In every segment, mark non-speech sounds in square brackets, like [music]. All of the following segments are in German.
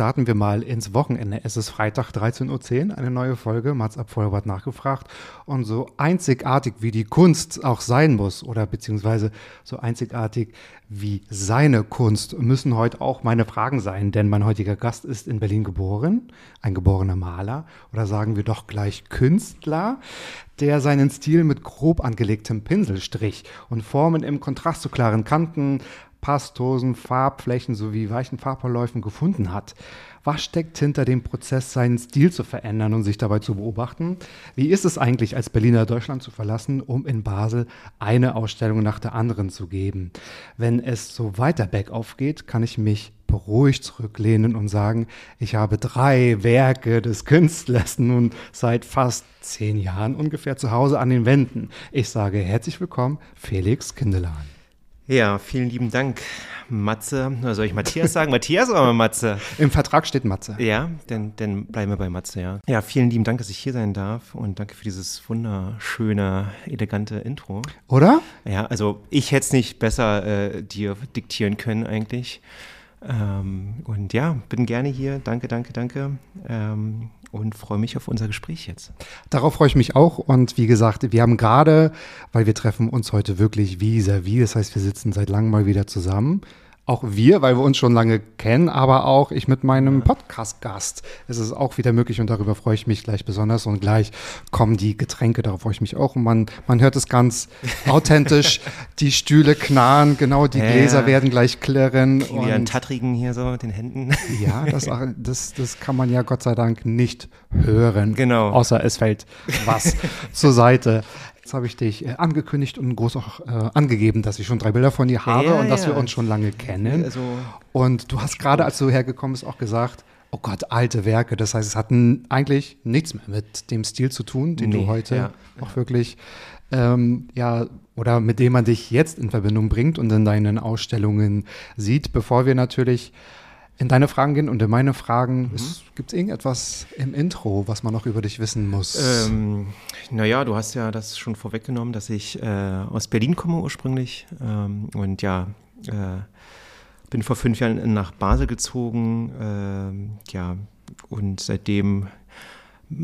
Starten wir mal ins Wochenende. Es ist Freitag 13.10 Uhr, eine neue Folge. Mats ab Vollbart nachgefragt. Und so einzigartig wie die Kunst auch sein muss, oder beziehungsweise so einzigartig wie seine Kunst, müssen heute auch meine Fragen sein. Denn mein heutiger Gast ist in Berlin geboren, ein geborener Maler, oder sagen wir doch gleich Künstler, der seinen Stil mit grob angelegtem Pinselstrich und Formen im Kontrast zu klaren Kanten, Pastosen, Farbflächen sowie weichen Farbverläufen gefunden hat. Was steckt hinter dem Prozess, seinen Stil zu verändern und sich dabei zu beobachten? Wie ist es eigentlich, als Berliner Deutschland zu verlassen, um in Basel eine Ausstellung nach der anderen zu geben? Wenn es so weiter bergauf geht, kann ich mich beruhigt zurücklehnen und sagen, ich habe drei Werke des Künstlers nun seit fast zehn Jahren ungefähr zu Hause an den Wänden. Ich sage herzlich willkommen, Felix Kindelan. Ja, vielen lieben Dank, Matze. Oder soll ich Matthias sagen? Matthias oder Matze? Im Vertrag steht Matze. Ja, dann, dann bleiben wir bei Matze, ja. Ja, vielen lieben Dank, dass ich hier sein darf und danke für dieses wunderschöne, elegante Intro. Oder? Ja, also ich hätte es nicht besser äh, dir diktieren können eigentlich. Ähm, und ja, bin gerne hier. Danke, danke, danke. Ähm, und freue mich auf unser Gespräch jetzt. Darauf freue ich mich auch. Und wie gesagt, wir haben gerade, weil wir treffen uns heute wirklich vis-à-vis, das heißt, wir sitzen seit langem mal wieder zusammen. Auch wir, weil wir uns schon lange kennen, aber auch ich mit meinem Podcast-Gast. Es ist auch wieder möglich und darüber freue ich mich gleich besonders. Und gleich kommen die Getränke, darauf freue ich mich auch. Und man, man hört es ganz [laughs] authentisch. Die Stühle knarren, genau, die Ja, Gläser werden gleich klirren. Einen Und Tattrigen hier so mit den Händen. [laughs] ja, das, das, das kann man ja Gott sei Dank nicht hören. Genau. Außer es fällt was zur Seite. Jetzt habe ich dich äh, angekündigt und groß auch äh, angegeben, dass ich schon drei Bilder von dir habe Ja, und dass ja. wir uns schon lange kennen. Also, und du hast gerade, als du hergekommen bist, auch gesagt, oh Gott, alte Werke. Das heißt, es hat eigentlich nichts mehr mit dem Stil zu tun, den du Nee, heute ja. auch wirklich, ähm, ja, oder mit dem man dich jetzt in Verbindung bringt und in deinen Ausstellungen sieht. Bevor wir natürlich in deine Fragen gehen und in meine Fragen, gibt es irgendetwas im Intro, was man noch über dich wissen muss? Ähm, naja, du hast ja das schon vorweggenommen, dass ich äh, aus Berlin komme ursprünglich ähm, und ja, äh, bin vor fünf Jahren nach Basel gezogen, ähm, ja, und seitdem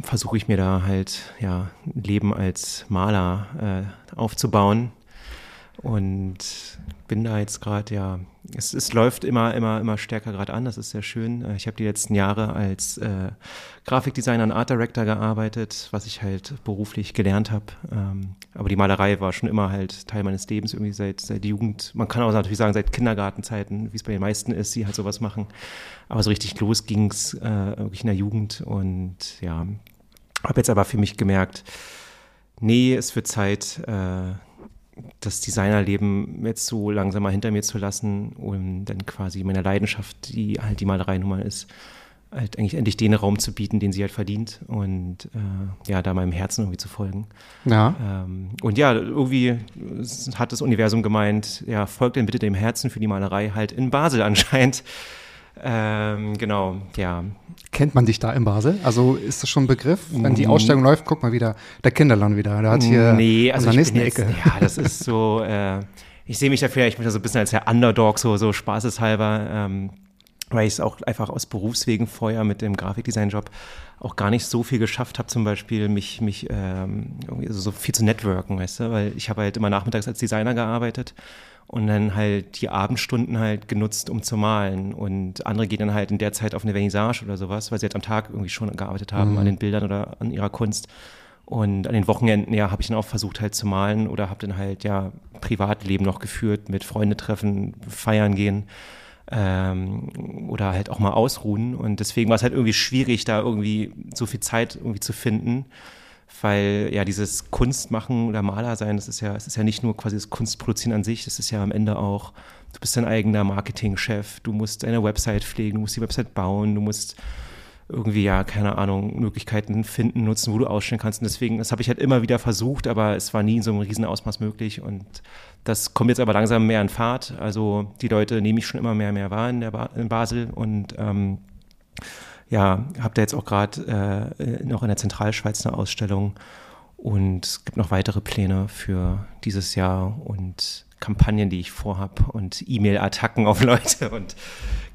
versuche ich mir da halt, ja, ein Leben als Maler äh, aufzubauen und bin da jetzt gerade, ja, es, es läuft immer, immer, immer stärker gerade an, das ist sehr schön. Äh, Ich habe die letzten Jahre als äh, Grafikdesigner und Art Director gearbeitet, was ich halt beruflich gelernt habe. Ähm, aber die Malerei war schon immer halt Teil meines Lebens, irgendwie seit, seit Jugend. Man kann auch natürlich sagen, seit Kindergartenzeiten, wie es bei den meisten ist, die halt sowas machen. Aber so richtig los ging es äh, wirklich in der Jugend und ja, habe jetzt aber für mich gemerkt, nee, es wird Zeit, äh, das Designerleben jetzt so langsam mal hinter mir zu lassen und dann quasi meiner Leidenschaft, die halt die Malerei nun mal ist, halt eigentlich endlich den Raum zu bieten, den sie halt verdient und äh, ja, da meinem Herzen irgendwie zu folgen. ja. Ähm, und ja, irgendwie hat das Universum gemeint, ja, folgt denn bitte dem Herzen für die Malerei halt in Basel anscheinend. Ähm, genau, ja. Kennt man dich da in Basel? Also ist das schon ein Begriff? Wenn die Ausstellung läuft, guck mal wieder, der Kinderland wieder. Der hat hier nee, also ich nächsten jetzt, Ecke. Ja, das ist so, äh, ich sehe mich da vielleicht so ein bisschen als der Underdog, so, so spaßeshalber, ähm, weil ich es auch einfach aus Berufswegen vorher mit dem Grafikdesign-Job auch gar nicht so viel geschafft habe, zum Beispiel mich, mich ähm, irgendwie so, so viel zu networken, weißt du, weil ich habe halt immer nachmittags als Designer gearbeitet und dann halt die Abendstunden halt genutzt, um zu malen. Und andere gehen dann halt in der Zeit auf eine Vernissage oder sowas, weil sie halt am Tag irgendwie schon gearbeitet haben an den Bildern oder an ihrer Kunst. Und an den Wochenenden, ja, habe ich dann auch versucht halt zu malen oder habe dann halt ja Privatleben noch geführt mit Freunde treffen, feiern gehen. ähm, oder halt auch mal ausruhen. Und deswegen war es halt irgendwie schwierig, da irgendwie so viel Zeit irgendwie zu finden. Weil ja dieses Kunstmachen oder Maler sein, das ist ja, es ist ja nicht nur quasi das Kunstproduzieren an sich, das ist ja am Ende auch, du bist dein eigener Marketingchef, du musst deine Website pflegen, du musst die Website bauen, du musst irgendwie, ja, keine Ahnung, Möglichkeiten finden, nutzen, wo du ausstellen kannst. Und deswegen, das habe ich halt immer wieder versucht, aber es war nie in so einem riesen Ausmaß möglich. Und das kommt jetzt aber langsam mehr in Fahrt. Also die Leute nehme ich schon immer mehr mehr wahr in, ba in Basel und ähm, ja, habe da jetzt auch gerade äh, noch in der Zentralschweiz eine Ausstellung und es gibt noch weitere Pläne für dieses Jahr und Kampagnen, die ich vorhab und E-Mail-Attacken auf [laughs] Leute und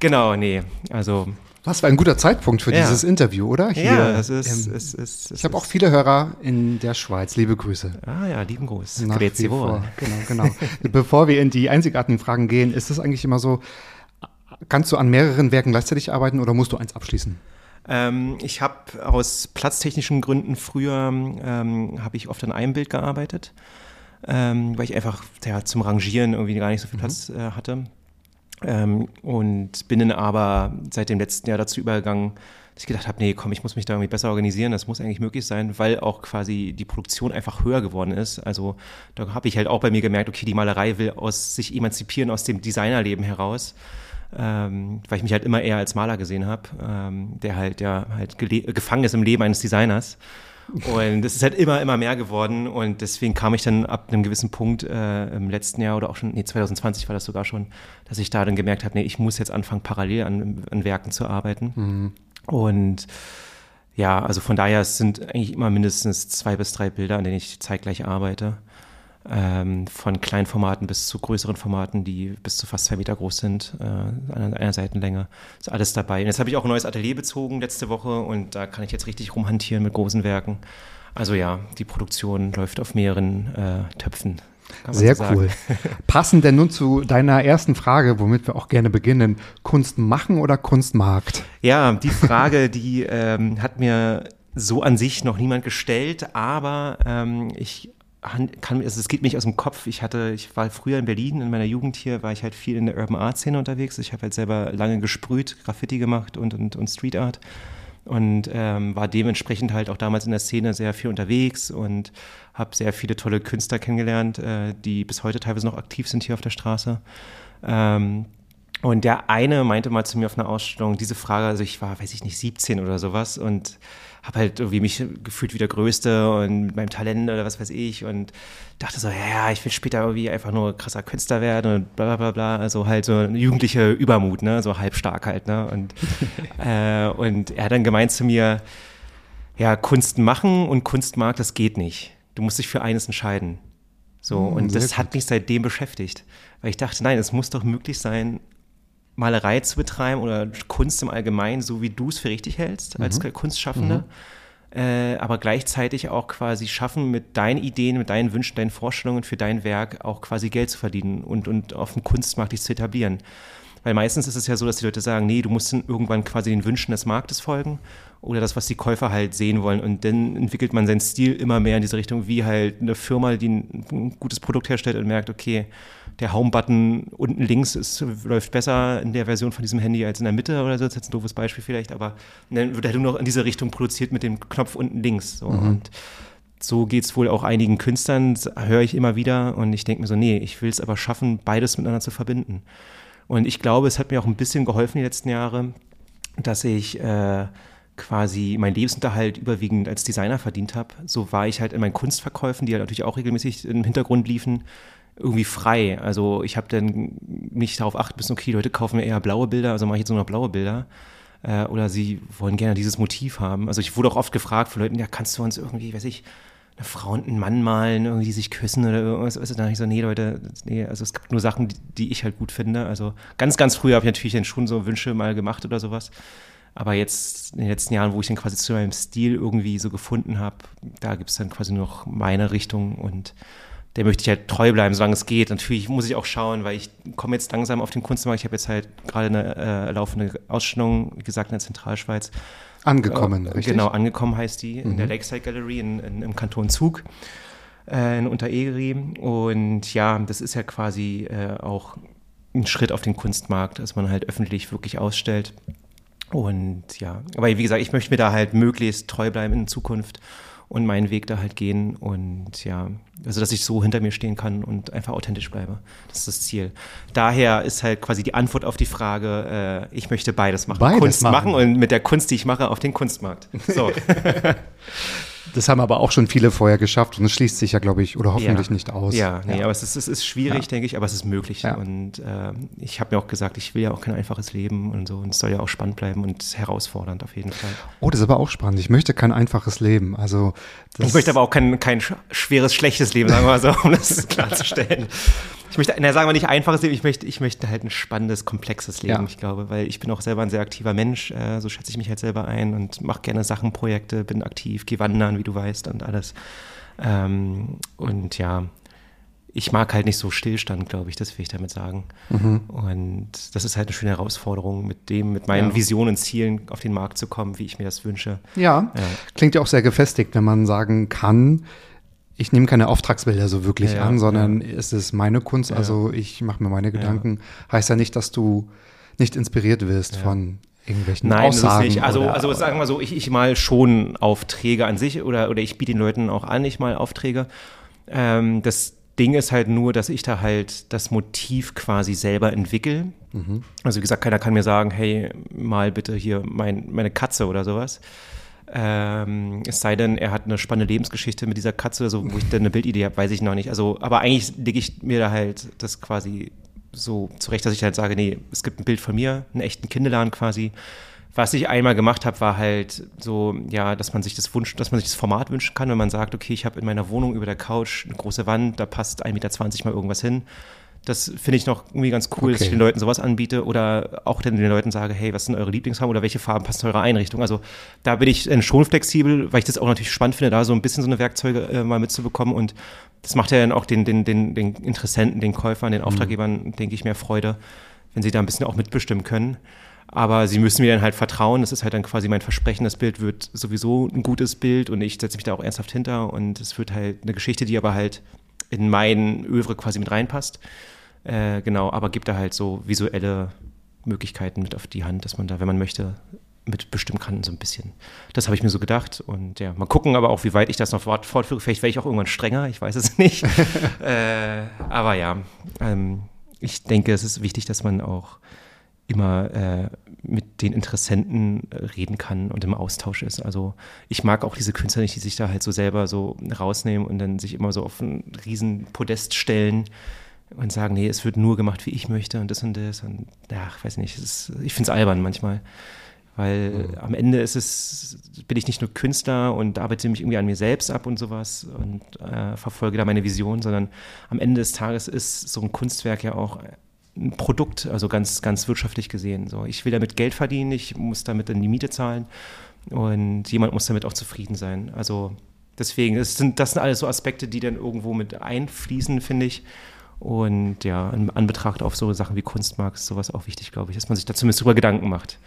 genau, nee, also was war ein guter Zeitpunkt für ja. dieses Interview, oder? Hier, ja, es ist, ähm, es ist, es ich habe auch viele Hörer in der Schweiz. Liebe Grüße. Ah ja, lieben Gruß. Nach Grüezi Genau, genau. [laughs] Bevor wir in die einzigartigen Fragen gehen, ist es eigentlich immer so, kannst du an mehreren Werken gleichzeitig arbeiten oder musst du eins abschließen? Ähm, ich habe aus platztechnischen Gründen früher, ähm, habe ich oft an einem Bild gearbeitet, ähm, weil ich einfach ja, zum Rangieren irgendwie gar nicht so viel mhm. Platz äh, hatte. Ähm, und bin dann aber seit dem letzten Jahr dazu übergegangen, dass ich gedacht habe, nee, komm, ich muss mich da irgendwie besser organisieren, das muss eigentlich möglich sein, weil auch quasi die Produktion einfach höher geworden ist. Also da habe ich halt auch bei mir gemerkt, okay, die Malerei will aus sich emanzipieren aus dem Designerleben heraus. Ähm, weil ich mich halt immer eher als Maler gesehen habe, ähm, der halt ja halt gefangen ist im Leben eines Designers. Und es ist halt immer, immer mehr geworden. Und deswegen kam ich dann ab einem gewissen Punkt äh, im letzten Jahr oder auch schon, nee, 2020 war das sogar schon, dass ich da dann gemerkt habe, nee, ich muss jetzt anfangen, parallel an, an Werken zu arbeiten. Mhm. Und ja, also von daher sind eigentlich immer mindestens zwei bis drei Bilder, an denen ich zeitgleich arbeite ähm, von kleinen Formaten bis zu größeren Formaten, die bis zu fast zwei Meter groß sind, äh, an einer Seitenlänge. Ist alles dabei. Und jetzt habe ich auch ein neues Atelier bezogen letzte Woche und da kann ich jetzt richtig rumhantieren mit großen Werken. Also ja, die Produktion läuft auf mehreren äh, Töpfen. Sehr so cool. [laughs] Passend denn nun zu deiner ersten Frage, womit wir auch gerne beginnen, Kunst machen oder Kunstmarkt? Ja, die Frage, [laughs] die ähm, hat mir so an sich noch niemand gestellt, aber ähm, ich kann, also es geht mich aus dem Kopf. Ich hatte, ich war früher in Berlin, in meiner Jugend hier, war ich halt viel in der Urban Art Szene unterwegs. Ich habe halt selber lange gesprüht, Graffiti gemacht und, und, und Street Art und ähm, war dementsprechend halt auch damals in der Szene sehr viel unterwegs und habe sehr viele tolle Künstler kennengelernt, äh, die bis heute teilweise noch aktiv sind hier auf der Straße. Ähm, und der eine meinte mal zu mir auf einer Ausstellung diese Frage, also ich war, weiß ich nicht, 17 oder sowas und habe halt irgendwie mich gefühlt wie der Größte und mit meinem Talent oder was weiß ich und dachte so, ja, ich will später irgendwie einfach nur krasser Künstler werden und bla bla bla bla. Also halt so ein jugendlicher Übermut, ne, so halbstark halt, ne. Und, [laughs] äh, und er hat dann gemeint zu mir, ja, Kunst machen und Kunstmarkt, das geht nicht. Du musst dich für eines entscheiden. So, mm, und das gut. hat mich seitdem beschäftigt. Weil ich dachte, nein, es muss doch möglich sein, Malerei zu betreiben oder Kunst im Allgemeinen, so wie du es für richtig hältst, als mhm. Kunstschaffende. Mhm. Äh, aber gleichzeitig auch quasi schaffen, mit deinen Ideen, mit deinen Wünschen, deinen Vorstellungen für dein Werk auch quasi Geld zu verdienen und, und auf dem Kunstmarkt dich zu etablieren. Weil meistens ist es ja so, dass die Leute sagen, nee, du musst dann irgendwann quasi den Wünschen des Marktes folgen oder das, was die Käufer halt sehen wollen. Und dann entwickelt man seinen Stil immer mehr in diese Richtung, wie halt eine Firma, die ein gutes Produkt herstellt und merkt, okay, der Home-Button unten links ist, läuft besser in der Version von diesem Handy als in der Mitte oder so. Das ist jetzt ein doofes Beispiel vielleicht, aber dann wird halt nur noch in diese Richtung produziert mit dem Knopf unten links. So. Mhm. Und so geht es wohl auch einigen Künstlern, höre ich immer wieder. Und ich denke mir so, nee, ich will es aber schaffen, beides miteinander zu verbinden. Und ich glaube, es hat mir auch ein bisschen geholfen die letzten Jahre, dass ich äh, quasi meinen Lebensunterhalt überwiegend als Designer verdient habe. So war ich halt in meinen Kunstverkäufen, die halt natürlich auch regelmäßig im Hintergrund liefen, irgendwie frei. Also ich habe dann nicht darauf achten müssen, okay, Leute kaufen mir eher blaue Bilder, also mache ich jetzt nur noch blaue Bilder. Äh, oder sie wollen gerne dieses Motiv haben. Also ich wurde auch oft gefragt von Leuten, ja, kannst du uns irgendwie, weiß ich, eine Frau und einen Mann malen, irgendwie die sich küssen oder irgendwas. Weißt du, dann ich so, nee, Leute, nee, also es gibt nur Sachen, die, die ich halt gut finde. Also ganz, ganz früh habe ich natürlich dann schon so Wünsche mal gemacht oder sowas. Aber jetzt in den letzten Jahren, wo ich dann quasi zu meinem Stil irgendwie so gefunden habe, da gibt es dann quasi nur noch meine Richtung und der möchte ich halt treu bleiben, solange es geht. Natürlich muss ich auch schauen, weil ich komme jetzt langsam auf den Kunstmarkt. Ich habe jetzt halt gerade eine äh, laufende Ausstellung, wie gesagt, in der Zentralschweiz Angekommen, äh, richtig? Genau, angekommen heißt die, in der mhm. Lakeside Gallery in, in, im Kanton Zug äh, in Unteregeri. Und ja, das ist ja quasi äh, auch ein Schritt auf den Kunstmarkt, dass man halt öffentlich wirklich ausstellt. Und ja, aber wie gesagt, ich möchte mir da halt möglichst treu bleiben in Zukunft und meinen Weg da halt gehen und ja, also dass ich so hinter mir stehen kann und einfach authentisch bleibe. Das ist das Ziel. Daher ist halt quasi die Antwort auf die Frage, äh, ich möchte beides machen. Beides Kunst machen. machen und mit der Kunst, die ich mache, auf den Kunstmarkt. So. [laughs] Das haben aber auch schon viele vorher geschafft und es schließt sich ja, glaube ich, oder hoffentlich Ja. nicht aus. Ja, nee, aber es ist, es ist schwierig, Ja. denke ich, aber es ist möglich. Ja. Und äh, ich habe mir auch gesagt, ich will ja auch kein einfaches Leben und so. Und es soll ja auch spannend bleiben und herausfordernd auf jeden Fall. Oh, das ist aber auch spannend. Ich möchte kein einfaches Leben. Also Ich möchte aber auch kein, kein sch- schweres, schlechtes Leben, sagen wir mal so, um das [laughs] klarzustellen. Ich möchte, na, sagen wir nicht einfaches Leben, ich möchte, ich möchte halt ein spannendes, komplexes Leben, Ja. ich glaube, weil ich bin auch selber ein sehr aktiver Mensch, äh, so schätze ich mich halt selber ein und mache gerne Sachen, Projekte, bin aktiv, gehe wandern, wie du weißt und alles. Ähm, und ja, ich mag halt nicht so Stillstand, glaube ich, das will ich damit sagen. Und das ist halt eine schöne Herausforderung, mit dem, mit meinen Ja. Visionen und Zielen auf den Markt zu kommen, wie ich mir das wünsche. Ja, Ja. klingt ja auch sehr gefestigt, wenn man sagen kann, ich nehme keine Auftragsbilder so wirklich Ja, an, sondern es ist meine Kunst, also ich mache mir meine Gedanken. Heißt ja nicht, dass du nicht inspiriert wirst von irgendwelchen Nein, das ist Aussagen. nicht. Also, oder, also sagen wir so, ich, ich mal schon Aufträge an sich oder, oder ich biete den Leuten auch an, ich mal Aufträge. Ähm, das Ding ist halt nur, dass ich da halt das Motiv quasi selber entwickle. Also wie gesagt, keiner kann mir sagen, hey, mal bitte hier mein, meine Katze oder sowas. Ähm, es sei denn, er hat eine spannende Lebensgeschichte mit dieser Katze, so, wo ich dann eine Bildidee habe, weiß ich noch nicht. Also, aber eigentlich lege ich mir da halt das quasi so zurecht, dass ich halt sage, nee, es gibt ein Bild von mir, einen echten Kinderladen quasi. Was ich einmal gemacht habe, war halt so, ja, dass man sich das Wunsch, dass man sich das Format wünschen kann, wenn man sagt, okay, ich habe in meiner Wohnung über der Couch eine große Wand, da passt 1,20 Meter mal irgendwas hin. Das finde ich noch irgendwie ganz cool, dass Okay. ich den Leuten sowas anbiete oder auch den Leuten sage, hey, was sind eure Lieblingsfarben oder welche Farben passen zu eurer Einrichtung? Also da bin ich schon flexibel, weil ich das auch natürlich spannend finde, da so ein bisschen so eine Werkzeuge äh, mal mitzubekommen und das macht ja dann auch den, den, den, den Interessenten, den Käufern, den Auftraggebern, denke ich, mehr Freude, wenn sie da ein bisschen auch mitbestimmen können. Aber sie müssen mir dann halt vertrauen. Das ist halt dann quasi mein Versprechen. Das Bild wird sowieso ein gutes Bild und ich setze mich da auch ernsthaft hinter. Und es wird halt eine Geschichte, die aber halt in mein Övre quasi mit reinpasst. Äh, genau, aber gibt da halt so visuelle Möglichkeiten mit auf die Hand, dass man da, wenn man möchte, mitbestimmen kann, so ein bisschen. Das habe ich mir so gedacht. Und ja, mal gucken aber auch, wie weit ich das noch fort- fortführe. Vielleicht werde ich auch irgendwann strenger, ich weiß es [laughs] nicht. [laughs] äh, aber ja, ähm, ich denke, es ist wichtig, dass man auch immer äh, mit den Interessenten äh, reden kann und im Austausch ist. Also ich mag auch diese Künstler nicht, die sich da halt so selber so rausnehmen und dann sich immer so auf ein riesen Podest stellen und sagen, nee, es wird nur gemacht, wie ich möchte und das und das und ja, ich weiß nicht, ist, ich finde es albern manchmal. Weil am Ende ist es, bin ich nicht nur Künstler und arbeite mich irgendwie an mir selbst ab und sowas und äh, verfolge da meine Vision, sondern am Ende des Tages ist so ein Kunstwerk ja auch ein Produkt, also ganz, ganz wirtschaftlich gesehen. So, ich will damit Geld verdienen, ich muss damit dann die Miete zahlen und jemand muss damit auch zufrieden sein. Also deswegen, das sind, das sind alles so Aspekte, die dann irgendwo mit einfließen, finde ich. Und ja, in Anbetracht auf so Sachen wie Kunstmarkt ist sowas auch wichtig, glaube ich, dass man sich da zumindest drüber Gedanken macht,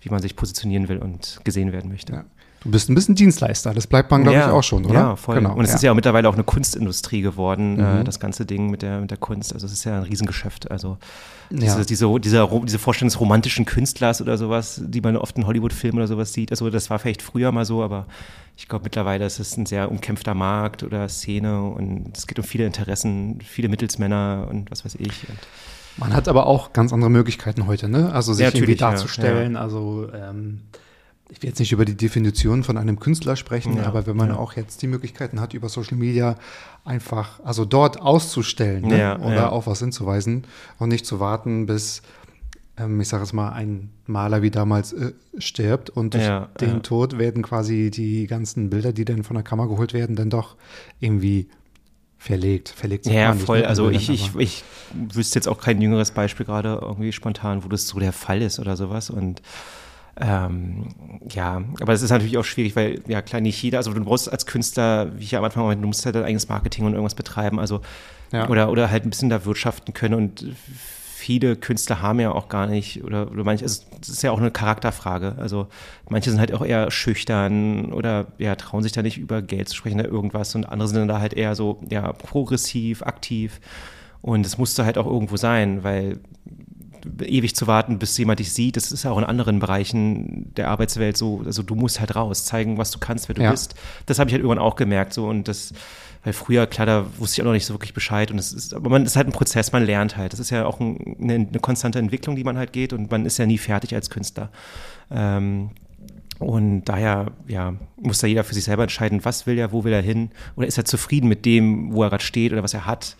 wie man sich positionieren will und gesehen werden möchte. Ja. Du bist ein bisschen Dienstleister, das bleibt man, glaube ich, auch schon, oder? Ja, voll. Genau, und es ja. ist ja auch mittlerweile auch eine Kunstindustrie geworden, Mhm. äh, das ganze Ding mit der, mit der Kunst. Also es ist ja ein Riesengeschäft. Also Ja. diese, diese, dieser, diese Vorstellung des romantischen Künstlers oder sowas, die man oft in Hollywood-Filmen oder sowas sieht. Also das war vielleicht früher mal so, aber ich glaube mittlerweile ist es ein sehr umkämpfter Markt oder Szene und es geht um viele Interessen, viele Mittelsmänner und was weiß ich. Und Man hat aber auch ganz andere Möglichkeiten heute, ne? Also sich Ja, irgendwie ja, darzustellen. Also ähm, ich will jetzt nicht über die Definition von einem Künstler sprechen, Ja, aber wenn man ja. auch jetzt die Möglichkeiten hat, über Social Media einfach, also dort auszustellen ne? Ja, oder auf was hinzuweisen und nicht zu warten, bis ähm, ich sage es mal, ein Maler wie damals äh, stirbt und durch den. Tod werden quasi die ganzen Bilder, die dann von der Kamera geholt werden, dann doch irgendwie verlegt. Verlegt sagt Ja, man nicht, voll. ne, Also Bildern, ich, ich, ich wüsste jetzt auch kein jüngeres Beispiel gerade irgendwie spontan, wo das so der Fall ist oder sowas. Und ähm, ja, aber es ist natürlich auch schwierig, weil ja klar nicht jeder, also du brauchst als Künstler, wie ich ja am Anfang meinte, du musst halt dein eigenes Marketing und irgendwas betreiben, also Ja. oder, oder halt ein bisschen da wirtschaften können und viele Künstler haben ja auch gar nicht, oder, oder manche, also das ist ja auch eine Charakterfrage. Also manche sind halt auch eher schüchtern oder ja, trauen sich da nicht über Geld zu sprechen oder irgendwas und andere sind dann da halt eher so, ja, progressiv, aktiv. Und es musste halt auch irgendwo sein, weil ewig zu warten, bis jemand dich sieht, das ist ja auch in anderen Bereichen der Arbeitswelt so, also du musst halt raus, zeigen, was du kannst, wer du Ja. bist. Das habe ich halt irgendwann auch gemerkt so und das weil früher, klar, da wusste ich auch noch nicht so wirklich Bescheid und es ist, aber man ist halt ein Prozess, man lernt halt. Das ist ja auch ein, eine, eine konstante Entwicklung, die man halt geht und man ist ja nie fertig als Künstler. Ähm, und daher, ja, muss da jeder für sich selber entscheiden, was will er, wo will er hin oder ist er zufrieden mit dem, wo er gerade steht oder was er hat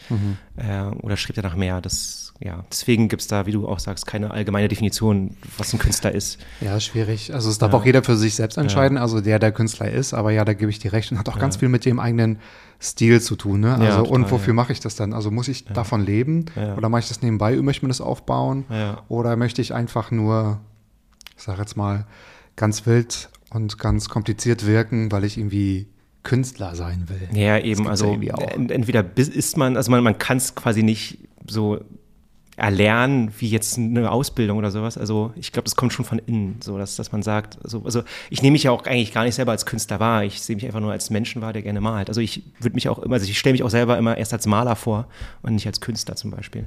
äh, oder strebt er nach mehr. Das, ja, deswegen gibt es da, wie du auch sagst, keine allgemeine Definition, was ein Künstler ist. Ja, schwierig. Also es darf auch jeder für sich selbst entscheiden, also der der Künstler ist, aber ja, da gebe ich dir recht und hat auch ganz viel mit dem eigenen Stil zu tun. Ne? Also Ja, total, und wofür ja. mache ich das dann? Also muss ich davon leben Ja. oder mache ich das nebenbei möchte mir das aufbauen? Ja. Oder möchte ich einfach nur, ich sage jetzt mal, ganz wild und ganz kompliziert wirken, weil ich irgendwie Künstler sein will? Ja, eben, also ja entweder ist man, also man, man kann es quasi nicht so erlernen wie jetzt eine Ausbildung oder sowas. Also ich glaube, das kommt schon von innen, so dass, dass man sagt, also, also ich nehme mich ja auch eigentlich gar nicht selber als Künstler wahr. Ich sehe mich einfach nur als Menschen wahr, der gerne malt. Also ich würde mich auch immer, also ich stelle mich auch selber immer erst als Maler vor und nicht als Künstler zum Beispiel.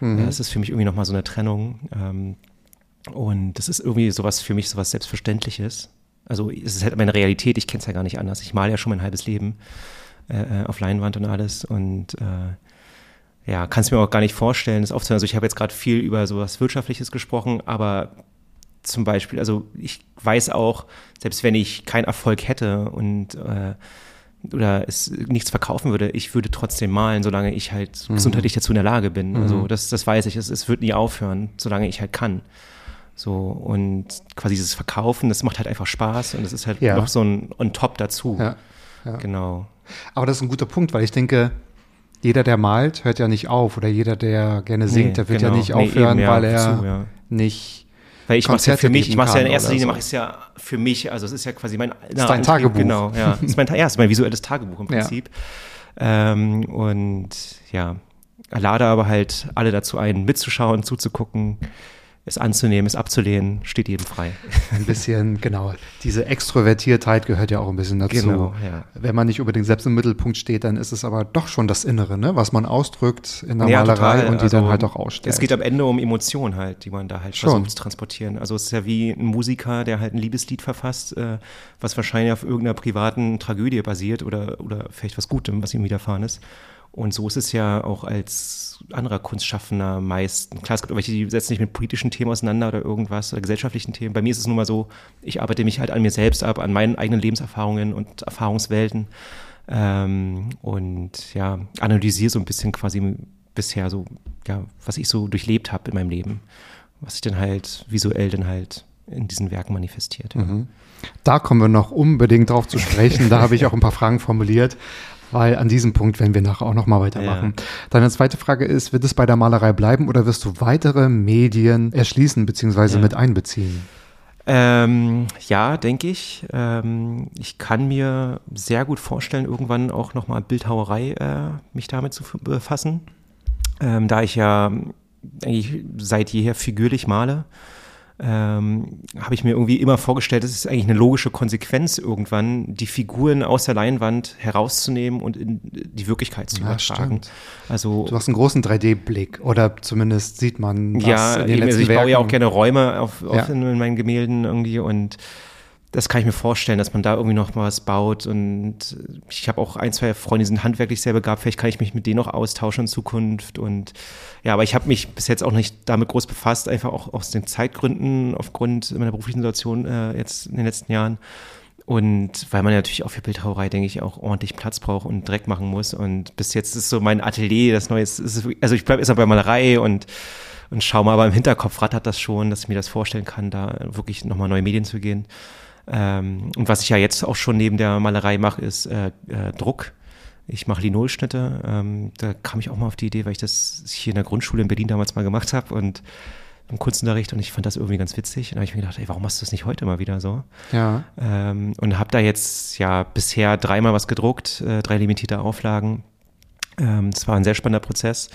Mhm. Ja, das ist für mich irgendwie nochmal so eine Trennung. Ähm, und das ist irgendwie sowas für mich, sowas Selbstverständliches. Also es ist halt meine Realität, ich kenne es ja gar nicht anders. Ich male ja schon mein halbes Leben äh, äh, auf Leinwand und alles und äh, ja, kann es mir auch gar nicht vorstellen, das aufzuhören. Also ich habe jetzt gerade viel über sowas Wirtschaftliches gesprochen, aber zum Beispiel, also ich weiß auch, selbst wenn ich keinen Erfolg hätte und äh, oder es nichts verkaufen würde, ich würde trotzdem malen, solange ich halt gesundheitlich dazu in der Lage bin. Also das, das weiß ich, es, es wird nie aufhören, solange ich halt kann. So, und quasi dieses Verkaufen, das macht halt einfach Spaß und es ist halt Ja. noch so ein on top dazu. Ja, ja. Genau. Aber das ist ein guter Punkt, weil ich denke, jeder, der malt, hört ja nicht auf. Oder jeder, der gerne singt, Nee, der wird genau. ja nicht Nee, aufhören, eben, ja, weil er wozu, ja. nicht. Weil ich mache es ja für mich, ich mache es ja in erster Linie, so. mache ich es ja für mich, also es ist ja quasi mein innerer dein Antrieb, Tagebuch. Genau, ja. [laughs] Ist mein, ja, ist mein visuelles Tagebuch im. Prinzip. Ähm, und ja, lade aber halt alle dazu ein, mitzuschauen, zuzugucken, es anzunehmen, es abzulehnen, steht jedem frei. [laughs] Ein bisschen, genau. Diese Extrovertiertheit gehört ja auch ein bisschen dazu. Genau, ja. Wenn man nicht unbedingt selbst im Mittelpunkt steht, dann ist es aber doch schon das Innere, ne? was man ausdrückt in der Ja, Malerei total. und die Also, dann halt auch ausstellt. Es geht am Ende um Emotionen halt, die man da halt Schon. versucht zu transportieren. Also es ist ja wie ein Musiker, der halt ein Liebeslied verfasst, äh, was wahrscheinlich auf irgendeiner privaten Tragödie basiert oder, oder vielleicht was Gutem, was ihm widerfahren ist. Und so ist es ja auch als anderer Kunstschaffender meist. Klar, es gibt welche, die setzen sich mit politischen Themen auseinander oder irgendwas oder gesellschaftlichen Themen. Bei mir ist es nun mal so, ich arbeite mich halt an mir selbst ab, an meinen eigenen Lebenserfahrungen und Erfahrungswelten ähm, und ja, analysiere so ein bisschen quasi bisher so, ja, was ich so durchlebt habe in meinem Leben, was sich dann halt visuell dann halt in diesen Werken manifestiert. ja. Da kommen wir noch unbedingt drauf zu sprechen. da habe ich auch ein paar Fragen formuliert, [laughs] weil an diesem Punkt werden wir nachher auch noch mal weitermachen. Deine zweite Frage ist, wird es bei der Malerei bleiben oder wirst du weitere Medien erschließen bzw. Ja. mit einbeziehen? Ähm, ja, denke ich. Ähm, ich kann mir sehr gut vorstellen, irgendwann auch nochmal Bildhauerei äh, mich damit zu befassen. Ähm, da ich ja eigentlich seit jeher figürlich male, ähm, habe ich mir irgendwie immer vorgestellt, es ist eigentlich eine logische Konsequenz irgendwann, die Figuren aus der Leinwand herauszunehmen und in die Wirklichkeit zu Ja, übertragen. stimmt. Also Du hast einen großen 3D-Blick oder zumindest sieht man das ja, in den eben, letzten also ich baue ja auch Werken. gerne Räume auf, auf Ja. in, in meinen Gemälden irgendwie und das kann ich mir vorstellen, dass man da irgendwie noch mal was baut und ich habe auch ein, zwei Freunde, die sind handwerklich sehr begabt, vielleicht kann ich mich mit denen noch austauschen in Zukunft und ja, aber ich habe mich bis jetzt auch nicht damit groß befasst, einfach auch aus den Zeitgründen aufgrund meiner beruflichen Situation äh, jetzt in den letzten Jahren und weil man natürlich auch für Bildhauerei, denke ich, auch ordentlich Platz braucht und Dreck machen muss. Und bis jetzt ist so mein Atelier, das Neue ist also ich bleibe erstmal bei Malerei und, und schau mal, aber im Hinterkopf rattert das schon, dass ich mir das vorstellen kann, da wirklich nochmal neue Medien zu gehen. Ähm, und was ich ja jetzt auch schon neben der Malerei mache, ist äh, äh, Druck. Ich mache Linolschnitte. Ähm, da kam ich auch mal auf die Idee, weil ich das hier in der Grundschule in Berlin damals mal gemacht habe und im Kunstunterricht und ich fand das irgendwie ganz witzig. Und da habe ich mir gedacht, ey, warum machst du das nicht heute mal wieder so? Ja, Ähm, und habe da jetzt ja bisher dreimal was gedruckt, äh, drei limitierte Auflagen. Ähm, das war ein sehr spannender Prozess.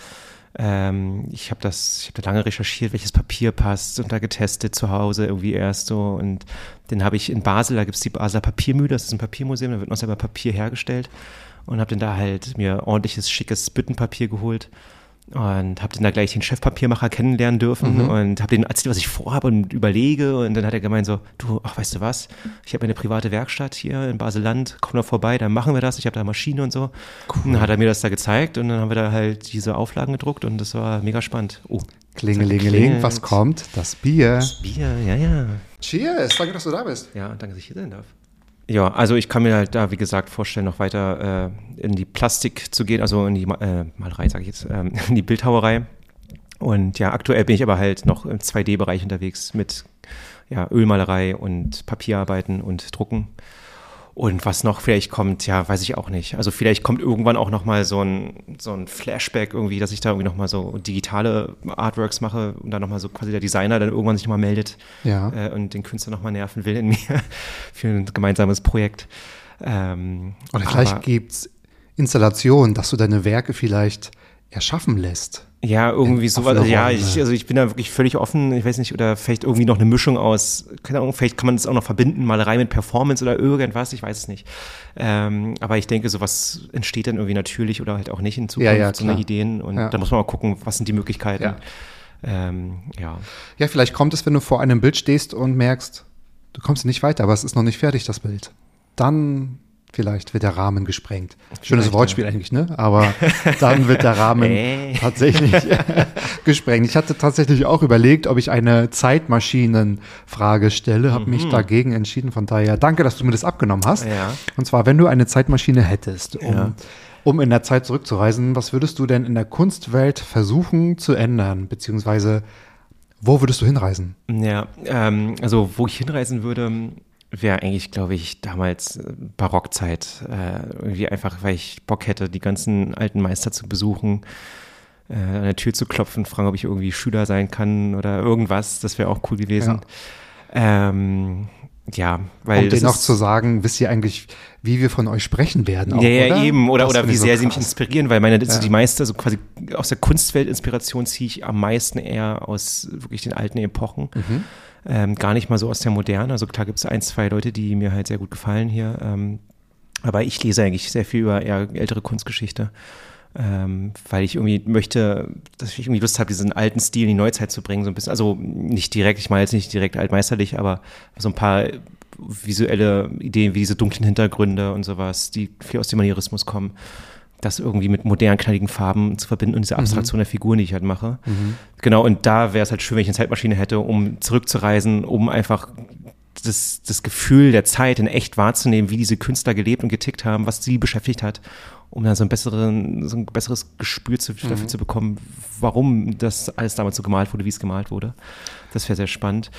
Ähm, ich habe das, ich habe da lange recherchiert, welches Papier passt und da getestet zu Hause irgendwie erst so. Und den habe ich in Basel, da gibt es die Basler Papiermühle, das ist ein Papiermuseum, da wird noch selber Papier hergestellt. Und habe dann da halt mir ordentliches, schickes Büttenpapier geholt und habe dann da gleich den Chefpapiermacher kennenlernen dürfen Mhm. und habe den erzählt, was ich vorhabe und überlege und dann hat er gemeint so, du, ach weißt du was, ich habe eine private Werkstatt hier in Baseland, komm doch vorbei, dann machen wir das, ich habe da Maschine und so. Und dann hat er mir das da gezeigt und dann haben wir da halt diese Auflagen gedruckt und das war mega spannend. Oh, Klingelingeling, was kommt? Das Bier. Bier, ja, ja. Cheers, danke, dass du da bist. Ja, danke, dass ich hier sein darf. Ja, also ich kann mir halt da, wie gesagt, vorstellen, noch weiter äh, in die Plastik zu gehen, also in die äh, Malerei, sage ich jetzt, ähm, [laughs] in die Bildhauerei. Und ja, aktuell bin ich aber halt noch im 2D-Bereich unterwegs mit ja, Ölmalerei und Papierarbeiten und Drucken. Und was noch vielleicht kommt, ja, weiß ich auch nicht. Also vielleicht kommt irgendwann auch noch mal so ein, so ein Flashback irgendwie, dass ich da irgendwie noch mal so digitale Artworks mache und dann noch mal so quasi der Designer dann irgendwann sich noch mal meldet Ja. äh, und den Künstler noch mal nerven will in [laughs] mir für ein gemeinsames Projekt. Ähm, Oder vielleicht gibt es Installationen, dass du deine Werke vielleicht erschaffen lässt. Ja, irgendwie in sowas. Ja, ich, also ich bin da wirklich völlig offen. Ich weiß nicht, oder vielleicht irgendwie noch eine Mischung aus, keine Ahnung, vielleicht kann man das auch noch verbinden, Malerei mit Performance oder irgendwas, ich weiß es nicht. Ähm, aber ich denke, sowas entsteht dann irgendwie natürlich oder halt auch nicht in Zukunft, Ja, ja, so eine. Ideen. Und Ja. da muss man mal gucken, was sind die Möglichkeiten. Ja. Ähm, ja. Ja, vielleicht kommt es, wenn du vor einem Bild stehst und merkst, du kommst nicht weiter, aber es ist noch nicht fertig, das Bild. Dann vielleicht wird der Rahmen gesprengt. Schönes Vielleicht, Wortspiel eigentlich, ne? Aber dann wird der Rahmen [laughs] Äh. tatsächlich [laughs] gesprengt. Ich hatte tatsächlich auch überlegt, ob ich eine Zeitmaschinenfrage stelle, habe mich dagegen entschieden. Von daher, danke, dass du mir das abgenommen hast. Ja. Und zwar, wenn du eine Zeitmaschine hättest, um, Ja. um in der Zeit zurückzureisen, was würdest du denn in der Kunstwelt versuchen zu ändern? Beziehungsweise, wo würdest du hinreisen? Ja, ähm, also wo ich hinreisen würde, wäre eigentlich, glaube ich, damals äh, Barockzeit. Äh, irgendwie einfach, weil ich Bock hätte, die ganzen alten Meister zu besuchen, äh, an der Tür zu klopfen, fragen, ob ich irgendwie Schüler sein kann oder irgendwas. Das wäre auch cool gewesen. Ähm, ja, weil um denen noch zu sagen, wisst ihr eigentlich, wie wir von euch sprechen werden? Auch, ja, ja, oder? eben. Oder, Das oder wie ich so sehr sie mich inspirieren, weil meine, so Ja. die meiste, so quasi aus der Kunstwelt Inspiration ziehe ich am meisten eher aus wirklich den alten Epochen. Mhm. Ähm, gar nicht mal so aus der modernen. Also klar gibt es ein, zwei Leute, die mir halt sehr gut gefallen hier. Ähm, aber ich lese eigentlich sehr viel über eher ältere Kunstgeschichte. Ähm, weil ich irgendwie möchte, dass ich irgendwie Lust habe, diesen alten Stil in die Neuzeit zu bringen, so ein bisschen. Also nicht direkt, ich meine jetzt nicht direkt altmeisterlich, aber so ein paar visuelle Ideen wie diese dunklen Hintergründe und sowas, die viel aus dem Manierismus kommen, das irgendwie mit modernen, knalligen Farben zu verbinden und diese Abstraktion der Figuren, die ich halt mache. Genau, und da wäre es halt schön, wenn ich eine Zeitmaschine hätte, um zurückzureisen, um einfach das, das Gefühl der Zeit in echt wahrzunehmen, wie diese Künstler gelebt und getickt haben, was sie beschäftigt hat, um dann so ein, besseren, so ein besseres Gespür zu, dafür zu bekommen, warum das alles damals so gemalt wurde, wie es gemalt wurde. Das wäre sehr spannend.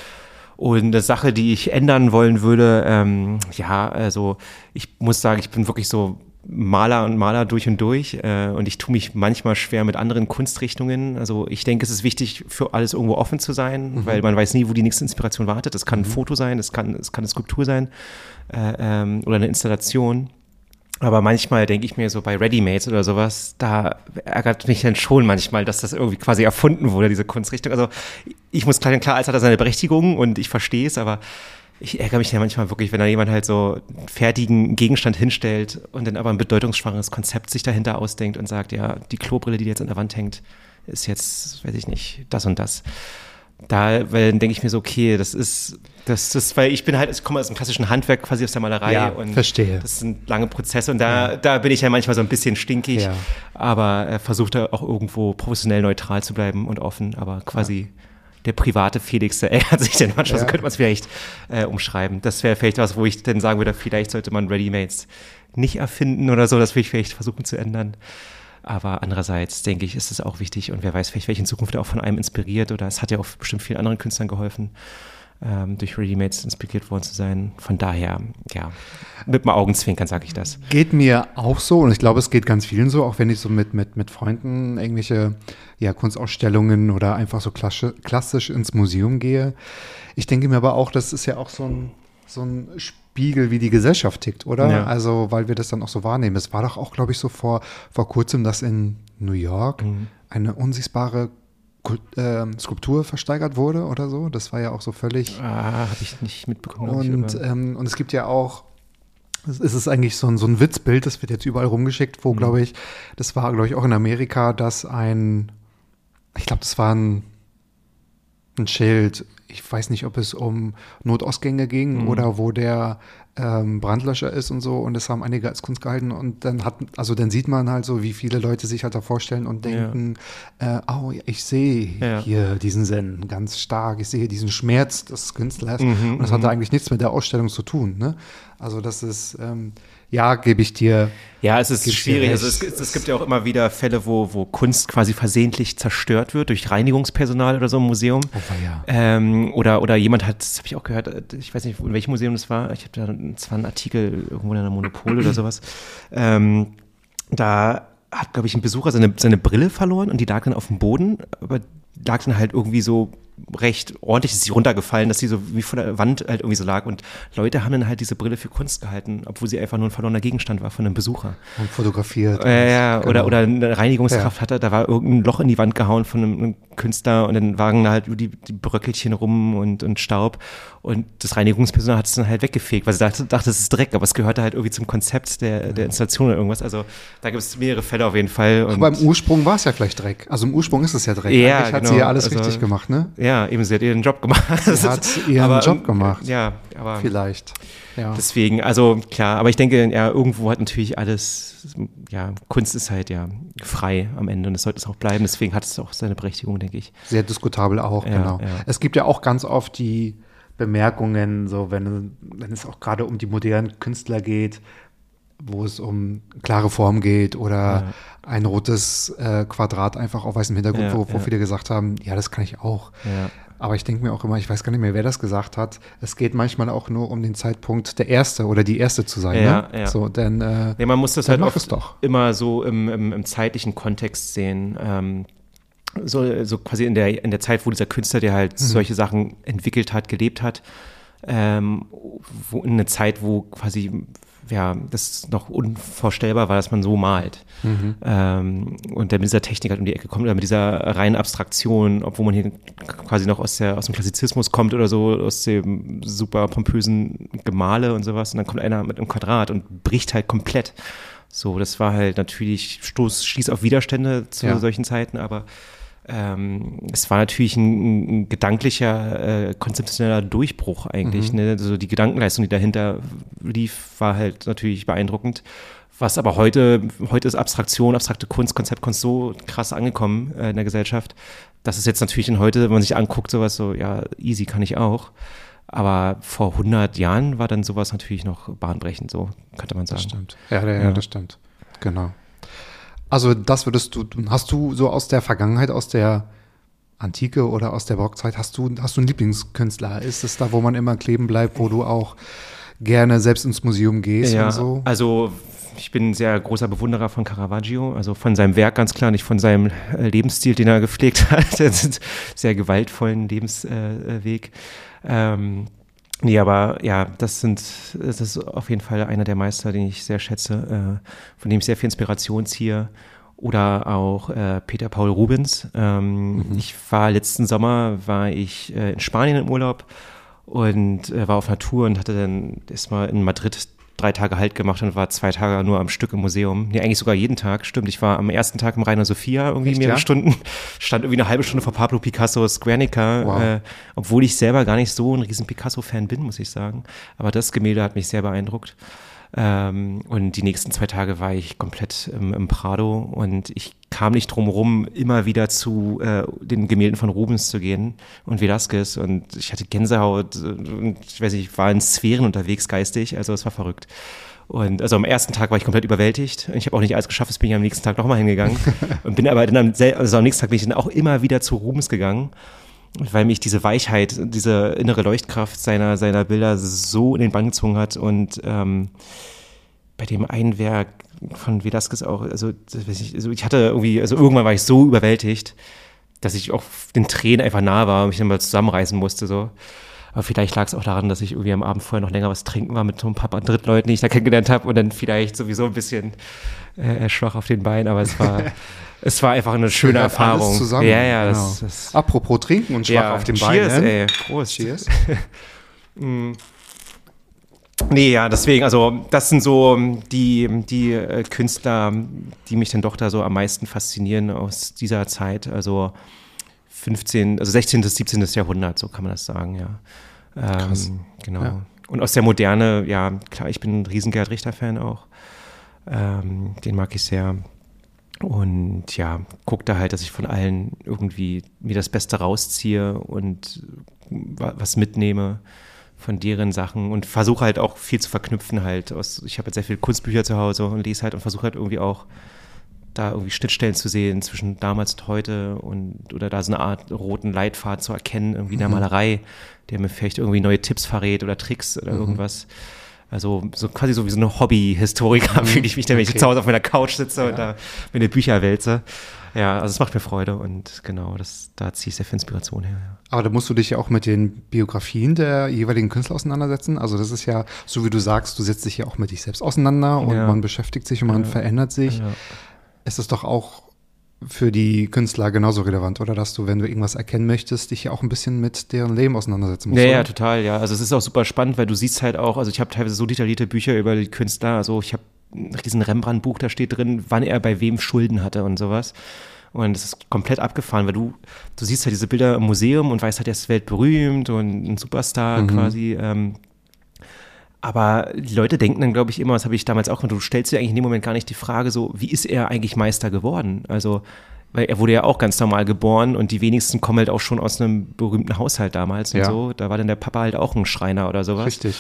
Und eine Sache, die ich ändern wollen würde, ähm, ja, also ich muss sagen, ich bin wirklich so Maler und Maler durch und durch äh, und ich tue mich manchmal schwer mit anderen Kunstrichtungen. Also ich denke, es ist wichtig, für alles irgendwo offen zu sein, weil man weiß nie, wo die nächste Inspiration wartet. Das kann ein Foto sein, es kann, es kann eine Skulptur sein äh, ähm, oder eine Installation. Aber manchmal denke ich mir so bei Readymates oder sowas, da ärgert mich dann schon manchmal, dass das irgendwie quasi erfunden wurde, diese Kunstrichtung. Also ich muss klar, klar, alles hat er seine Berechtigung und ich verstehe es, aber ich ärgere mich ja manchmal wirklich, wenn da jemand halt so einen fertigen Gegenstand hinstellt und dann aber ein bedeutungsschwaches Konzept sich dahinter ausdenkt und sagt, ja, die Klobrille, die jetzt an der Wand hängt, ist jetzt, weiß ich nicht, das und das. Da, weil dann denke ich mir so, okay, das ist, das ist, weil ich bin halt, ich komme aus dem klassischen Handwerk quasi aus der Malerei Ja, und verstehe. das sind lange Prozesse und da, da bin ich ja manchmal so ein bisschen stinkig, Ja. aber äh, versuche da auch irgendwo professionell neutral zu bleiben und offen, aber quasi der private Felix, der [laughs] ärgert sich dann manchmal, Ja. so könnte man es vielleicht äh, umschreiben. Das wäre vielleicht was, wo ich dann sagen würde, vielleicht sollte man Readymates nicht erfinden oder so, das will ich vielleicht versuchen zu ändern. Aber andererseits denke ich, ist es auch wichtig und wer weiß, vielleicht welche in Zukunft auch von einem inspiriert oder es hat ja auch bestimmt vielen anderen Künstlern geholfen, ähm, durch Readymates inspiriert worden zu sein. Von daher, ja, mit dem Augenzwinkern sage ich das. Geht mir auch so und ich glaube, es geht ganz vielen so, auch wenn ich so mit, mit, mit Freunden irgendwelche ja, Kunstausstellungen oder einfach so klassisch, klassisch ins Museum gehe. Ich denke mir aber auch, das ist ja auch so ein, so ein Spiegel, wie die Gesellschaft tickt, oder? Ja. Also, weil wir das dann auch so wahrnehmen. Es war doch auch, glaube ich, so vor, vor kurzem, dass in New York eine unsichtbare ähm, Skulptur versteigert wurde oder so. Das war ja auch so völlig Ah, habe ich nicht mitbekommen. ich, und, ähm, und es gibt ja auch, es ist eigentlich so ein, so ein Witzbild, das wird jetzt überall rumgeschickt, Mhm. wo, glaube ich, das war, glaube ich, auch in Amerika, dass ein ich glaube, das war ein, ein Schild. Ich weiß nicht, ob es um Notausgänge ging Mhm. oder wo der ähm, Brandlöscher ist und so. Und das haben einige als Kunst gehalten. Und dann hat, also dann sieht man halt so, wie viele Leute sich halt da vorstellen und denken, äh, oh, ja, ich sehe Ja. hier diesen Zen ganz stark. Ich sehe diesen Schmerz des Künstlers. Mhm, und das hatte eigentlich nichts mit der Ausstellung zu tun. Ne? Also das ist, ähm, ja, gebe ich dir. Ja, es ist schwierig. Also es, es gibt ja auch immer wieder Fälle, wo, wo Kunst quasi versehentlich zerstört wird durch Reinigungspersonal oder so im Museum. Oh, ja. Ähm, oder, oder jemand hat, das habe ich auch gehört, äh, ich weiß nicht, in welchem Museum das war, ich habe da zwar einen Artikel irgendwo in einer Monopol oder sowas. Ähm, da hat, glaube ich, ein Besucher seine, seine Brille verloren und die lag dann auf dem Boden, aber lag dann halt irgendwie so recht ordentlich, ist sie runtergefallen, dass sie so wie von der Wand halt irgendwie so lag und Leute haben dann halt diese Brille für Kunst gehalten, obwohl sie einfach nur ein verlorener Gegenstand war von einem Besucher. Und fotografiert. Ja, ja, Genau. oder, oder eine Reinigungskraft hatte, da war irgendein Loch in die Wand gehauen von einem, Künstler und dann waren da halt die, die Bröckelchen rum und, und Staub und das Reinigungspersonal hat es dann halt weggefegt, weil sie dachte, dachte, es ist Dreck, aber es gehörte halt irgendwie zum Konzept der, der Installation oder irgendwas. Also da gibt es mehrere Fälle auf jeden Fall. Und Aber im Ursprung war es ja vielleicht Dreck. Also im Ursprung ist es ja Dreck. Ja, hat genau. sie ja alles Also- richtig gemacht, ne? ja, eben, sie hat ihren Job gemacht. [laughs] Sie hat [laughs] ihren Aber, Job gemacht. Ja, aber Vielleicht. Ja. Deswegen, also klar, aber ich denke, ja, irgendwo hat natürlich alles, ja, Kunst ist halt ja frei am Ende und es sollte es auch bleiben. Deswegen hat es auch seine Berechtigung, denke ich. Sehr diskutabel auch, Ja, genau. ja. Es gibt ja auch ganz oft die Bemerkungen, so wenn, wenn es auch gerade um die modernen Künstler geht, wo es um klare Form geht oder ein rotes äh, Quadrat einfach auf weißem Hintergrund, Ja, wo, wo ja. viele gesagt haben, ja, das kann ich auch. Ja. Aber ich denke mir auch immer, ich weiß gar nicht mehr, wer das gesagt hat. Es geht manchmal auch nur um den Zeitpunkt, der Erste oder die Erste zu sein. Ja, ne? ja. So, denn äh, Nee, man muss das halt oft es doch. immer so im, im, im zeitlichen Kontext sehen. Ähm, so, so quasi in der, in der Zeit, wo dieser Künstler, der Mhm. halt solche Sachen entwickelt hat, gelebt hat, ähm, wo, in eine Zeit, wo quasi ja, das noch unvorstellbar war, dass man so malt. Mhm. Ähm, und der mit dieser Technik halt um die Ecke kommt, oder mit dieser reinen Abstraktion, obwohl man hier quasi noch aus, der, aus dem Klassizismus kommt oder so, aus dem super pompösen Gemale und sowas. Und dann kommt einer mit einem Quadrat und bricht halt komplett. So, das war halt natürlich, Stoß, stieß auf Widerstände zu Ja. solchen Zeiten, aber ähm, es war natürlich ein, ein gedanklicher, äh, konzeptioneller Durchbruch eigentlich. Ne? Also die Gedankenleistung, die dahinter lief, war halt natürlich beeindruckend. Was aber heute, heute ist Abstraktion, abstrakte Kunst, Konzeptkunst so krass angekommen äh, in der Gesellschaft, dass es jetzt natürlich in heute, wenn man sich anguckt, sowas so, ja, easy kann ich auch. Aber vor 100 Jahren war dann sowas natürlich noch bahnbrechend, so könnte man sagen. Das stimmt. Ja, ja, Ja. das stimmt. Genau. Also das würdest du, hast du so aus der Vergangenheit, aus der Antike oder aus der Barockzeit, hast du, hast du einen Lieblingskünstler? Ist es da, wo man immer kleben bleibt, wo du auch gerne selbst ins Museum gehst Ja, und so? also ich bin ein sehr großer Bewunderer von Caravaggio, also von seinem Werk ganz klar, nicht von seinem äh, Lebensstil, den er gepflegt [laughs] hat, sehr gewaltvollen Lebensweg. Äh, ähm, nee, aber ja, das sind, das ist auf jeden Fall einer der Meister, den ich sehr schätze, äh, von dem ich sehr viel Inspiration ziehe. Oder auch äh, Peter Paul Rubens. Ähm, Ich war letzten Sommer, war ich äh, in Spanien im Urlaub und äh, war auf Tour und hatte dann erstmal in Madrid drei Tage Halt gemacht und war zwei Tage nur am Stück im Museum. Nee, eigentlich sogar jeden Tag, stimmt. Ich war am ersten Tag im Rainer Sophia irgendwie Echt, mehrere ja? Stunden, [laughs] stand irgendwie eine halbe Stunde vor Pablo Picassos Guernica, Wow. äh, obwohl ich selber gar nicht so ein riesen Picasso-Fan bin, muss ich sagen. Aber das Gemälde hat mich sehr beeindruckt. Ähm, und die nächsten zwei Tage war ich komplett im, im Prado und ich kam nicht drum rum, immer wieder zu äh, den Gemälden von Rubens zu gehen und Velasquez und ich hatte Gänsehaut und ich weiß nicht, ich war in Sphären unterwegs geistig, also es war verrückt. Und also am ersten Tag war ich komplett überwältigt. Ich habe auch nicht alles geschafft, jetzt bin ich am nächsten Tag nochmal hingegangen. [laughs] und bin aber dann am, also am nächsten Tag bin ich dann auch immer wieder zu Rubens gegangen weil mich diese Weichheit, diese innere Leuchtkraft seiner, seiner Bilder so in den Bann gezogen hat und ähm, bei dem einen Werk von Velasquez auch, also, ich, also ich hatte irgendwie, also irgendwann war ich so überwältigt, dass ich auch den Tränen einfach nah war und mich dann mal zusammenreißen musste, so. Aber vielleicht lag es auch daran, dass ich irgendwie am Abend vorher noch länger was trinken war mit so ein paar anderen Leuten, die ich da kennengelernt habe und dann vielleicht sowieso ein bisschen äh, schwach auf den Beinen, aber es war, [laughs] es war einfach eine schöne Erfahrung. Alles zusammen. Ja, ja, genau. das, das Apropos trinken und schwach auf dem Cheers, Bein. ey. Prost. Cheers. [laughs] Nee, ja, deswegen, also das sind so die, die äh, Künstler, die mich dann doch da so am meisten faszinieren aus dieser Zeit. Also 15, also 16. bis 17. Jahrhundert, so kann man das sagen, ja. Ähm, genau. Ja. Und aus der Moderne, ja, klar, ich bin ein riesen Gerd Richter-Fan auch. Ähm, den mag ich sehr. Und ja, guck da halt, dass ich von allen irgendwie mir das Beste rausziehe und was mitnehme von deren Sachen und versuche halt auch viel zu verknüpfen halt. Aus, ich habe jetzt sehr viele Kunstbücher zu Hause und lese halt und versuche halt irgendwie auch da irgendwie Schnittstellen zu sehen zwischen damals und heute und oder da so eine Art roten Leitfaden zu erkennen, irgendwie in der mhm. Malerei, der mir vielleicht irgendwie neue Tipps verrät oder Tricks oder mhm. irgendwas. Also so quasi so wie so eine Hobby-Historiker mhm. fühle ich mich dann, wenn okay. ich zu Hause auf meiner Couch sitze ja. und da meine Bücher wälze. Ja, also es macht mir Freude und genau, das, da ziehe ich sehr viel Inspiration her. Ja. Aber da musst du dich ja auch mit den Biografien der jeweiligen Künstler auseinandersetzen. Also das ist ja, so wie du sagst, du setzt dich ja auch mit dich selbst auseinander und ja. man beschäftigt sich und man verändert sich. Ist es doch auch für die Künstler genauso relevant, oder? Dass du, wenn du irgendwas erkennen möchtest, dich ja auch ein bisschen mit deren Leben auseinandersetzen musst. Ja, oder? ja, total, ja. Also es ist auch super spannend, weil du siehst halt auch, also ich habe teilweise so detaillierte Bücher über die Künstler, also ich habe ein riesen Rembrandt-Buch, da steht drin, wann er bei wem Schulden hatte und sowas. Und das ist komplett abgefahren, weil du, du siehst halt diese Bilder im Museum und weißt halt, er ist weltberühmt und ein Superstar mhm. quasi. Ähm, aber die Leute denken dann, glaube ich, immer, das habe ich damals auch, du stellst dir eigentlich in dem Moment gar nicht die Frage so, wie ist er eigentlich Meister geworden? Also, weil er wurde ja auch ganz normal geboren und die wenigsten kommen halt auch schon aus einem berühmten Haushalt damals und ja. so. Da war dann der Papa halt auch ein Schreiner oder sowas. Richtig.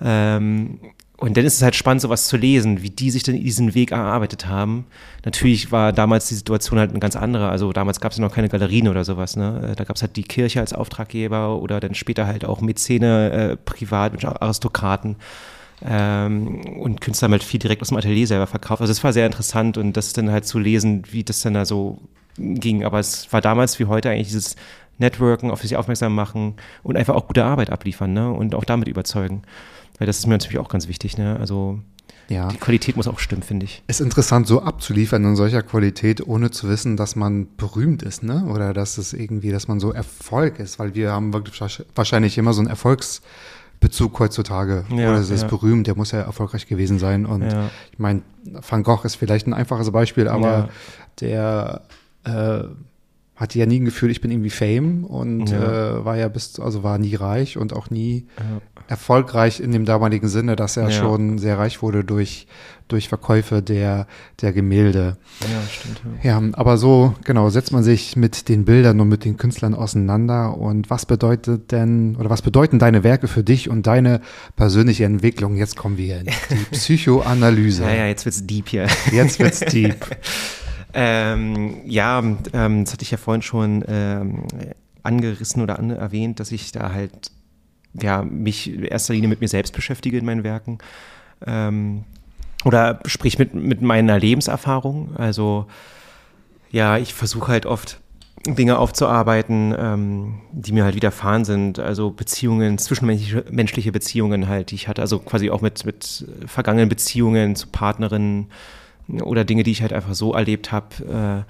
Ähm, und dann ist es halt spannend, sowas zu lesen, wie die sich denn diesen Weg erarbeitet haben. Natürlich war damals die Situation halt eine ganz andere. Also damals gab es ja noch keine Galerien oder sowas. Ne? Da gab es halt die Kirche als Auftraggeber oder dann später halt auch Mäzene, äh, Privat, Aristokraten. Ähm, und Künstler haben halt viel direkt aus dem Atelier selber verkauft. Also es war sehr interessant und das dann halt zu lesen, wie das dann da so ging. Aber es war damals wie heute eigentlich dieses Networken, auf sich aufmerksam machen und einfach auch gute Arbeit abliefern ne? und auch damit überzeugen. Weil das ist mir natürlich auch ganz wichtig. Ne? Also ja. die Qualität muss auch stimmen, finde ich. Ist interessant, so abzuliefern in solcher Qualität, ohne zu wissen, dass man berühmt ist, ne? Oder dass es irgendwie, dass man so Erfolg ist, weil wir haben wirklich wahrscheinlich immer so einen Erfolgsbezug heutzutage. Ja, Oder es ist ja. berühmt, der muss ja erfolgreich gewesen sein. Und ja. ich meine, Van Gogh ist vielleicht ein einfaches Beispiel, aber der äh, hatte ja nie ein Gefühl, ich bin irgendwie Fame und ja. äh, war ja bis, also war nie reich und auch nie ja. erfolgreich in dem damaligen Sinne, dass er ja. schon sehr reich wurde durch, durch Verkäufe der, der Gemälde. Ja, stimmt. Ja. aber so, genau, setzt man sich mit den Bildern und mit den Künstlern auseinander und was bedeutet denn, oder was bedeuten deine Werke für dich und deine persönliche Entwicklung? Jetzt kommen wir in die [laughs] Psychoanalyse. ja, ja, jetzt wird's deep hier. Jetzt wird's deep. [laughs] Ähm, ja, ähm, das hatte ich ja vorhin schon ähm, angerissen oder an, erwähnt, dass ich da halt ja, mich in erster Linie mit mir selbst beschäftige in meinen Werken. Ähm, oder sprich mit, mit meiner Lebenserfahrung. Also ja, ich versuche halt oft Dinge aufzuarbeiten, ähm, die mir halt widerfahren sind. Also Beziehungen, zwischenmenschliche Beziehungen halt, die ich hatte. Also quasi auch mit, mit vergangenen Beziehungen zu Partnerinnen, oder Dinge, die ich halt einfach so erlebt habe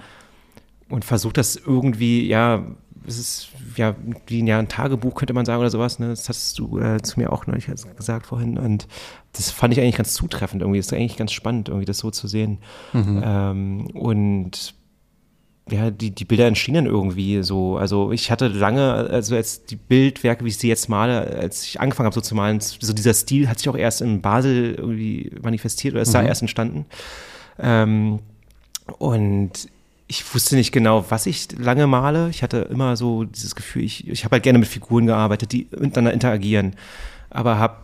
äh, und versuche das irgendwie, ja, es ist ja wie ja, ein Tagebuch, könnte man sagen, oder sowas. Ne? Das hast du äh, zu mir auch neulich gesagt vorhin. Und das fand ich eigentlich ganz zutreffend irgendwie. Das ist eigentlich ganz spannend, irgendwie das so zu sehen. Mhm. Ähm, und ja, die, die Bilder entstehen irgendwie so. Also ich hatte lange, also als die Bildwerke, wie ich sie jetzt male, als ich angefangen habe so zu malen, so dieser Stil hat sich auch erst in Basel irgendwie manifestiert oder ist mhm. da erst entstanden. Ähm, und ich wusste nicht genau, was ich lange male. Ich hatte immer so dieses Gefühl, ich, ich habe halt gerne mit Figuren gearbeitet, die miteinander interagieren, aber habe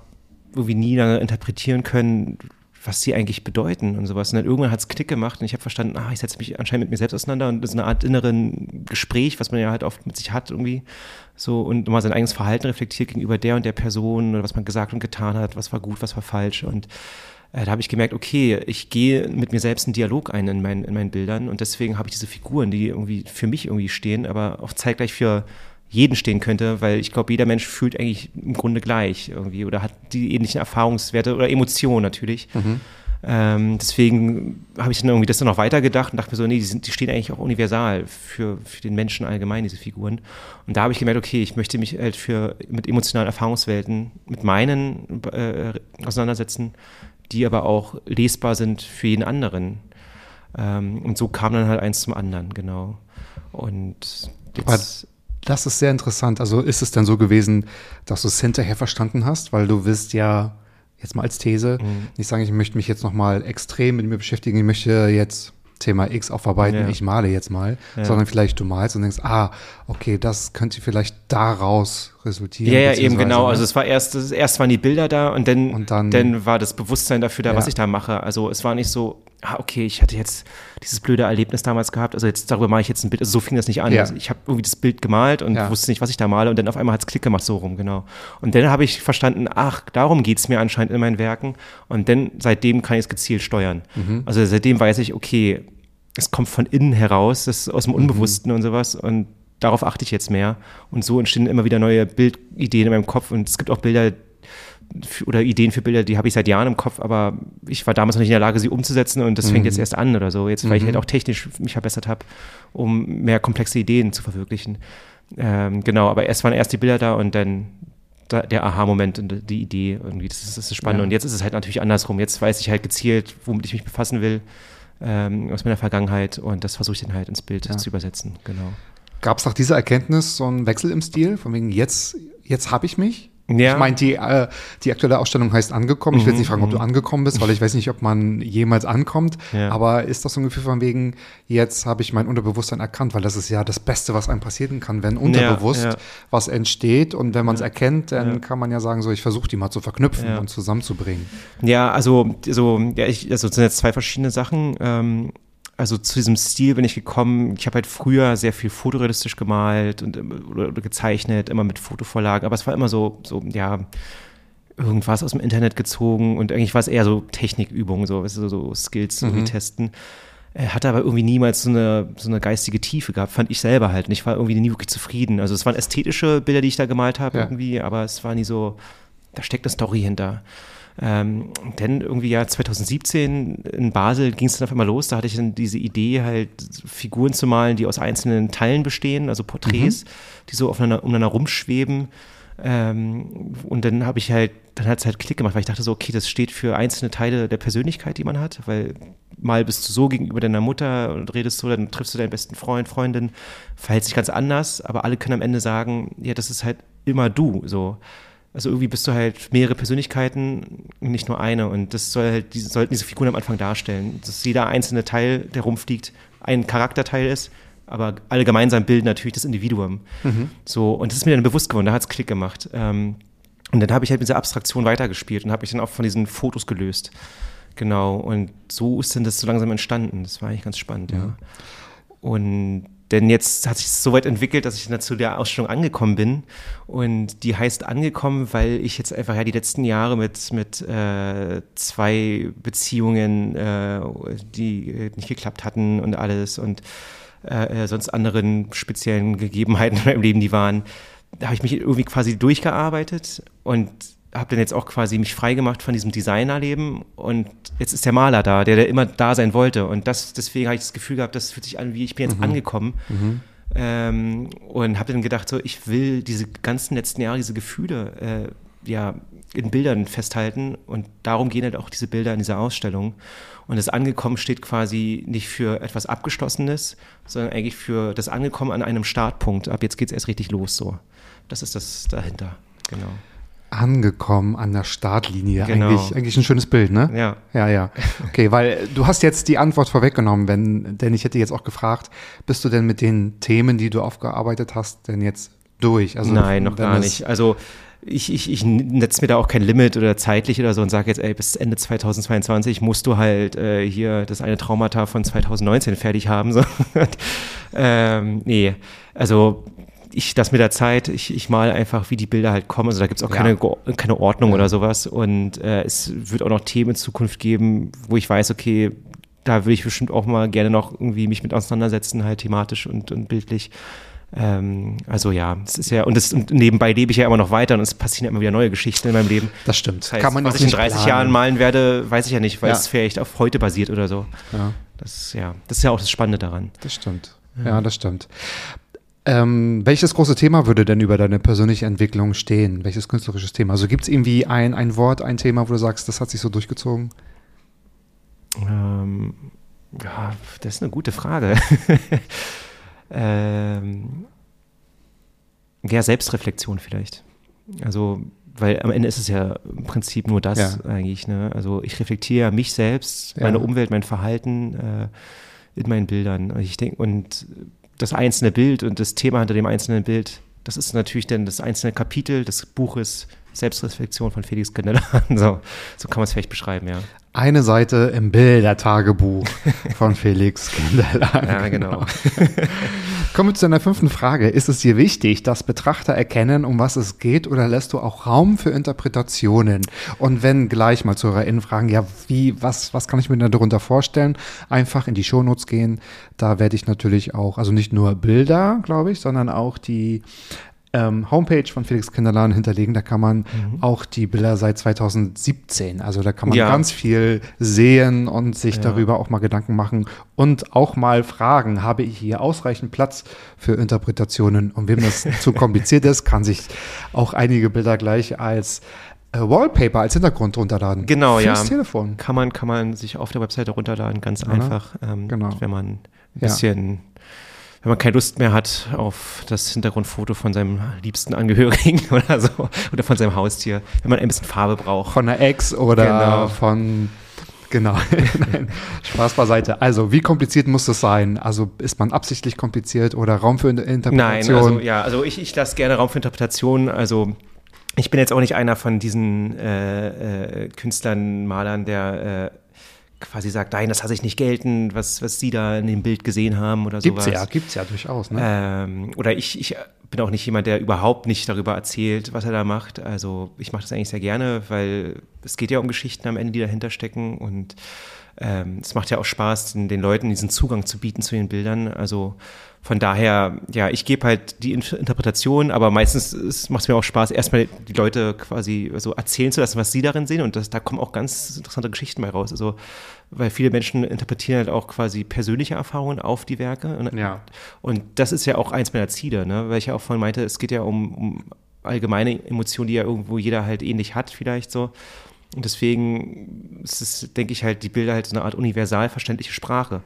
irgendwie nie lange interpretieren können, was sie eigentlich bedeuten und sowas. Und dann irgendwann hat es Klick gemacht und ich habe verstanden, ah, ich setze mich anscheinend mit mir selbst auseinander und das ist eine Art inneren Gespräch, was man ja halt oft mit sich hat irgendwie. So und mal sein eigenes Verhalten reflektiert gegenüber der und der Person oder was man gesagt und getan hat, was war gut, was war falsch und da habe ich gemerkt, okay, ich gehe mit mir selbst einen Dialog ein in, mein, in meinen Bildern und deswegen habe ich diese Figuren, die irgendwie für mich irgendwie stehen, aber auch zeitgleich für jeden stehen könnte, weil ich glaube, jeder Mensch fühlt eigentlich im Grunde gleich irgendwie oder hat die ähnlichen Erfahrungswerte oder Emotionen natürlich. Mhm. Ähm, deswegen habe ich dann irgendwie das dann noch weitergedacht und dachte mir so, nee, die, sind, die stehen eigentlich auch universal für, für den Menschen allgemein, diese Figuren. Und da habe ich gemerkt, okay, ich möchte mich halt für, mit emotionalen Erfahrungswelten, mit meinen äh, auseinandersetzen, die aber auch lesbar sind für jeden anderen. Ähm, und so kam dann halt eins zum anderen, genau. Und jetzt. das ist sehr interessant. Also ist es denn so gewesen, dass du es hinterher verstanden hast, weil du wirst ja jetzt mal als These mhm. nicht sagen, ich möchte mich jetzt noch mal extrem mit mir beschäftigen, ich möchte jetzt Thema X aufarbeiten, ja. ich male jetzt mal, ja. sondern vielleicht du malst und denkst, ah, okay, das könnte vielleicht daraus resultieren. Ja, ja, eben genau. Ne? Also es war erst, erst waren die Bilder da und dann, und dann, dann war das Bewusstsein dafür da, ja. was ich da mache. Also es war nicht so, ah, okay, ich hatte jetzt dieses blöde Erlebnis damals gehabt, also jetzt darüber mache ich jetzt ein Bild. Also so fing das nicht an. Also ich habe irgendwie das Bild gemalt und wusste nicht, was ich da male und dann auf einmal hat es Klick gemacht, so rum, genau. Und dann habe ich verstanden, ach, darum geht es mir anscheinend in meinen Werken und dann seitdem kann ich es gezielt steuern. Mhm. Also seitdem weiß ich, okay, es kommt von innen heraus, das ist aus dem Unbewussten mhm. und sowas. Und darauf achte ich jetzt mehr. Und so entstehen immer wieder neue Bildideen in meinem Kopf. Und es gibt auch Bilder oder Ideen für Bilder, die habe ich seit Jahren im Kopf, aber ich war damals noch nicht in der Lage, sie umzusetzen und das mhm. fängt jetzt erst an oder so. Jetzt, weil mhm. ich halt auch technisch mich verbessert habe, um mehr komplexe Ideen zu verwirklichen. Ähm, genau, aber erst waren erst die Bilder da und dann der Aha-Moment und die Idee irgendwie. Das ist, das ist spannend. Ja. Und jetzt ist es halt natürlich andersrum. Jetzt weiß ich halt gezielt, womit ich mich befassen will ähm, aus meiner Vergangenheit und das versuche ich dann halt ins Bild ja. zu übersetzen. Genau. Gab es nach dieser Erkenntnis so einen Wechsel im Stil? Von wegen, jetzt, jetzt habe ich mich? Ja. Ich meine, die, äh, die aktuelle Ausstellung heißt angekommen. Ich will jetzt nicht fragen, ob du mhm. angekommen bist, weil ich weiß nicht, ob man jemals ankommt. Ja. Aber ist das so ein Gefühl von wegen, jetzt habe ich mein Unterbewusstsein erkannt, weil das ist ja das Beste, was einem passieren kann, wenn unterbewusst ja, was entsteht. Und wenn man es erkennt, dann kann man ja sagen, so, ich versuche die mal zu verknüpfen und zusammenzubringen. Ja, also, so, ja, ich, also das sind jetzt zwei verschiedene Sachen. Ähm, also zu diesem Stil bin ich gekommen. Ich habe halt früher sehr viel fotorealistisch gemalt und oder, oder gezeichnet, immer mit Fotovorlagen, aber es war immer so, so, ja, irgendwas aus dem Internet gezogen und eigentlich war es eher so Technikübungen, so, so, so Skills mhm. irgendwie testen. Er hatte aber irgendwie niemals so eine, so eine geistige Tiefe gehabt, fand ich selber halt. Und ich war irgendwie nie wirklich zufrieden. Also es waren ästhetische Bilder, die ich da gemalt habe ja. irgendwie, aber es war nie so, da steckt eine Story hinter. Ähm, denn irgendwie ja 2017 in Basel ging es dann auf einmal los. Da hatte ich dann diese Idee, halt Figuren zu malen, die aus einzelnen Teilen bestehen, also Porträts, mhm. die so aufeinander, umeinander rumschweben. Ähm, und dann habe ich halt, dann hat es halt Klick gemacht, weil ich dachte so, okay, das steht für einzelne Teile der Persönlichkeit, die man hat, weil mal bist du so gegenüber deiner Mutter und redest so, dann triffst du deinen besten Freund, Freundin, verhält sich ganz anders, aber alle können am Ende sagen, ja, das ist halt immer du, so. Also irgendwie bist du halt mehrere Persönlichkeiten, nicht nur eine. Und das soll halt, diese, sollten diese Figuren am Anfang darstellen. Dass jeder einzelne Teil, der rumfliegt, ein Charakterteil ist, aber alle gemeinsam bilden natürlich das Individuum. Mhm. So, und das ist mir dann bewusst geworden, da hat es Klick gemacht. Ähm, und dann habe ich halt mit dieser Abstraktion weitergespielt und habe mich dann auch von diesen Fotos gelöst. Genau. Und so ist dann das so langsam entstanden. Das war eigentlich ganz spannend, ja. ja. Und denn jetzt hat sich so weit entwickelt, dass ich zu der Ausstellung angekommen bin. Und die heißt angekommen, weil ich jetzt einfach ja die letzten Jahre mit, mit äh, zwei Beziehungen, äh, die nicht geklappt hatten und alles und äh, sonst anderen speziellen Gegebenheiten in meinem Leben, die waren, da habe ich mich irgendwie quasi durchgearbeitet und habe dann jetzt auch quasi mich freigemacht von diesem Designerleben und jetzt ist der Maler da, der, der immer da sein wollte. Und das, deswegen habe ich das Gefühl gehabt, das fühlt sich an, wie ich bin jetzt mhm. angekommen. Mhm. Ähm, und habe dann gedacht, so, ich will diese ganzen letzten Jahre, diese Gefühle, äh, ja, in Bildern festhalten. Und darum gehen halt auch diese Bilder in dieser Ausstellung. Und das Angekommen steht quasi nicht für etwas Abgeschlossenes, sondern eigentlich für das Angekommen an einem Startpunkt. Ab jetzt geht es erst richtig los so. Das ist das dahinter, genau angekommen an der Startlinie. Genau. Eigentlich, eigentlich ein schönes Bild, ne? Ja. Ja, ja. Okay, weil du hast jetzt die Antwort vorweggenommen, wenn, denn ich hätte jetzt auch gefragt, bist du denn mit den Themen, die du aufgearbeitet hast, denn jetzt durch? Also, Nein, noch gar nicht. Also ich, ich, ich netze mir da auch kein Limit oder zeitlich oder so und sage jetzt, ey, bis Ende 2022 musst du halt äh, hier das eine Traumata von 2019 fertig haben. So. [laughs] ähm, nee, also ich das mit der Zeit, ich, ich mal einfach, wie die Bilder halt kommen. Also da gibt es auch ja. keine, keine Ordnung ja. oder sowas. Und äh, es wird auch noch Themen in Zukunft geben, wo ich weiß, okay, da würde ich bestimmt auch mal gerne noch irgendwie mich mit auseinandersetzen, halt thematisch und, und bildlich. Ähm, also ja, es ist ja, und, das, und nebenbei lebe ich ja immer noch weiter und es passieren immer wieder neue Geschichten in meinem Leben. Das stimmt. Das heißt, Kann man was ich in 30 planen. Jahren malen werde, weiß ich ja nicht, weil ja. es vielleicht auf heute basiert oder so. Ja. Das, ja, das ist ja auch das Spannende daran. Das stimmt. Ja, ja das stimmt. Ähm, welches große Thema würde denn über deine persönliche Entwicklung stehen? Welches künstlerisches Thema? Also gibt es irgendwie ein, ein Wort, ein Thema, wo du sagst, das hat sich so durchgezogen? Ähm, ja, das ist eine gute Frage. [laughs] ähm, ja, Selbstreflexion vielleicht. Also, weil am Ende ist es ja im Prinzip nur das ja. eigentlich. Ne? Also ich reflektiere mich selbst, meine ja. Umwelt, mein Verhalten äh, in meinen Bildern. Ich denke, und das einzelne Bild und das Thema hinter dem einzelnen Bild, das ist natürlich dann das einzelne Kapitel des Buches Selbstreflexion von Felix Canella. [laughs] So, so kann man es vielleicht beschreiben, ja. Eine Seite im Bildertagebuch von [laughs] Felix Canella. ja, genau. [laughs] Kommen wir zu deiner fünften Frage. Ist es dir wichtig, dass Betrachter erkennen, um was es geht, oder lässt du auch Raum für Interpretationen? Und wenn gleich mal zu HörerInnen fragen, ja, wie, was, was kann ich mir darunter vorstellen? Einfach in die Shownotes gehen. Da werde ich natürlich auch, also nicht nur Bilder, glaube ich, sondern auch die ähm, Homepage von Felix Kinderlan hinterlegen. Da kann man mhm. auch die Bilder seit 2017, also da kann man ja. ganz viel sehen und sich ja. darüber auch mal Gedanken machen und auch mal fragen, habe ich hier ausreichend Platz für Interpretationen? Und wem das [laughs] zu kompliziert ist, kann sich auch einige Bilder gleich als äh, Wallpaper als Hintergrund runterladen. Genau, Fürs ja. Telefon. Kann man, kann man sich auf der Webseite runterladen, ganz einfach. Ähm, genau. Wenn man ein bisschen wenn man keine Lust mehr hat auf das Hintergrundfoto von seinem liebsten Angehörigen [laughs] oder so oder von seinem Haustier, wenn man ein bisschen Farbe braucht. Von der Ex oder genau. von Genau. [laughs] Nein, Spaß beiseite. Also, wie kompliziert muss das sein? Also, ist man absichtlich kompliziert oder Raum für Interpretation? Nein, also, ja, also ich, ich lasse gerne Raum für Interpretation. Also, ich bin jetzt auch nicht einer von diesen äh, äh, Künstlern, Malern, der äh, quasi sagt, nein, das lasse ich nicht gelten, was, was Sie da in dem Bild gesehen haben oder gibt's sowas. Ja, gibt's ja durchaus. Ne? Ähm, oder ich, ich bin auch nicht jemand, der überhaupt nicht darüber erzählt, was er da macht. Also ich mache das eigentlich sehr gerne, weil es geht ja um Geschichten am Ende, die dahinter stecken und ähm, es macht ja auch Spaß, den, den Leuten diesen Zugang zu bieten zu den Bildern. Also von daher, ja, ich gebe halt die Interpretation, aber meistens macht es mir auch Spaß, erstmal die Leute quasi so erzählen zu lassen, was sie darin sehen. Und das, da kommen auch ganz interessante Geschichten bei raus. Also, weil viele Menschen interpretieren halt auch quasi persönliche Erfahrungen auf die Werke. Und, ja. und das ist ja auch eins meiner Ziele, ne? weil ich ja auch vorhin meinte, es geht ja um, um allgemeine Emotionen, die ja irgendwo jeder halt ähnlich hat, vielleicht so. Und deswegen ist es, denke ich, halt die Bilder halt so eine Art universal verständliche Sprache.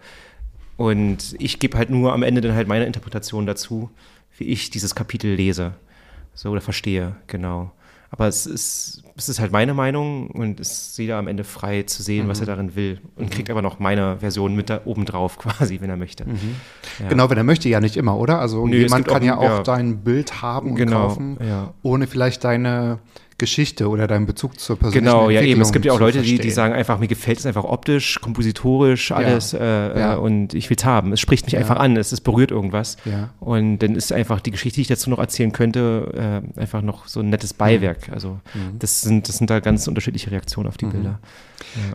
Und ich gebe halt nur am Ende dann halt meine Interpretation dazu, wie ich dieses Kapitel lese. So oder verstehe, genau. Aber es ist, es ist halt meine Meinung und es ist jeder am Ende frei zu sehen, mhm. was er darin will. Und mhm. kriegt aber noch meine Version mit da oben drauf [laughs] quasi, wenn er möchte. Mhm. Ja. Genau, wenn er möchte, ja nicht immer, oder? Also Nö, jemand kann auch, ja auch ja. dein Bild haben und genau, kaufen, ja. ohne vielleicht deine Geschichte oder deinen Bezug zur persönlichen Genau, ja eben. Es gibt ja auch Leute, die, die sagen einfach, mir gefällt es einfach optisch, kompositorisch, alles ja. Äh, ja. und ich will es haben. Es spricht mich ja. einfach an, es, es berührt irgendwas. Und dann ist einfach die Geschichte, die ich dazu noch erzählen könnte, äh, einfach noch so ein nettes Beiwerk. Also mhm. das, sind, das sind da ganz unterschiedliche Reaktionen auf die mhm. Bilder.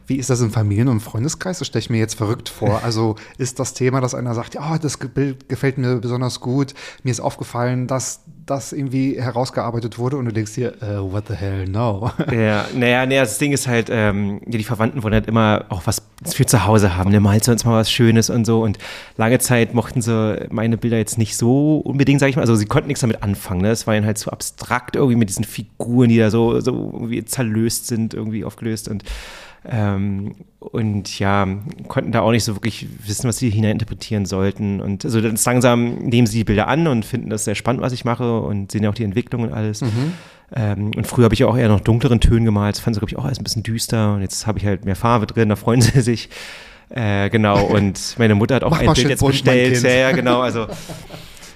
Wie ist das im Familien- und Freundeskreis? Das stelle ich mir jetzt verrückt vor. [laughs] Also ist das Thema, dass einer sagt, ja, oh, das Bild gefällt mir besonders gut, mir ist aufgefallen, dass das irgendwie herausgearbeitet wurde und du denkst dir, uh, what the hell, no. [laughs] Ja, naja, naja, das Ding ist halt, ähm, die Verwandten wollen halt immer auch was für zu Hause haben, ne, malst du uns mal was Schönes und so. Und lange Zeit mochten sie meine Bilder jetzt nicht so unbedingt, sag ich mal, also sie konnten nichts damit anfangen, ne, es war ihnen halt zu abstrakt irgendwie mit diesen Figuren, die da so, so irgendwie zerlöst sind, irgendwie aufgelöst. Und ähm, und ja, konnten da auch nicht so wirklich wissen, was sie hineininterpretieren sollten. Und also dann langsam nehmen sie die Bilder an und finden das sehr spannend, was ich mache und sehen auch die Entwicklung und alles. Mhm. Ähm, und früher habe ich auch eher noch dunkleren Tönen gemalt. Das fanden sie, glaube ich, auch alles ein bisschen düster. Und jetzt habe ich halt mehr Farbe drin, da freuen [laughs] sie sich. Äh, genau, und meine Mutter hat auch Mach ein Bild jetzt bestellt. Ja, ja, genau, also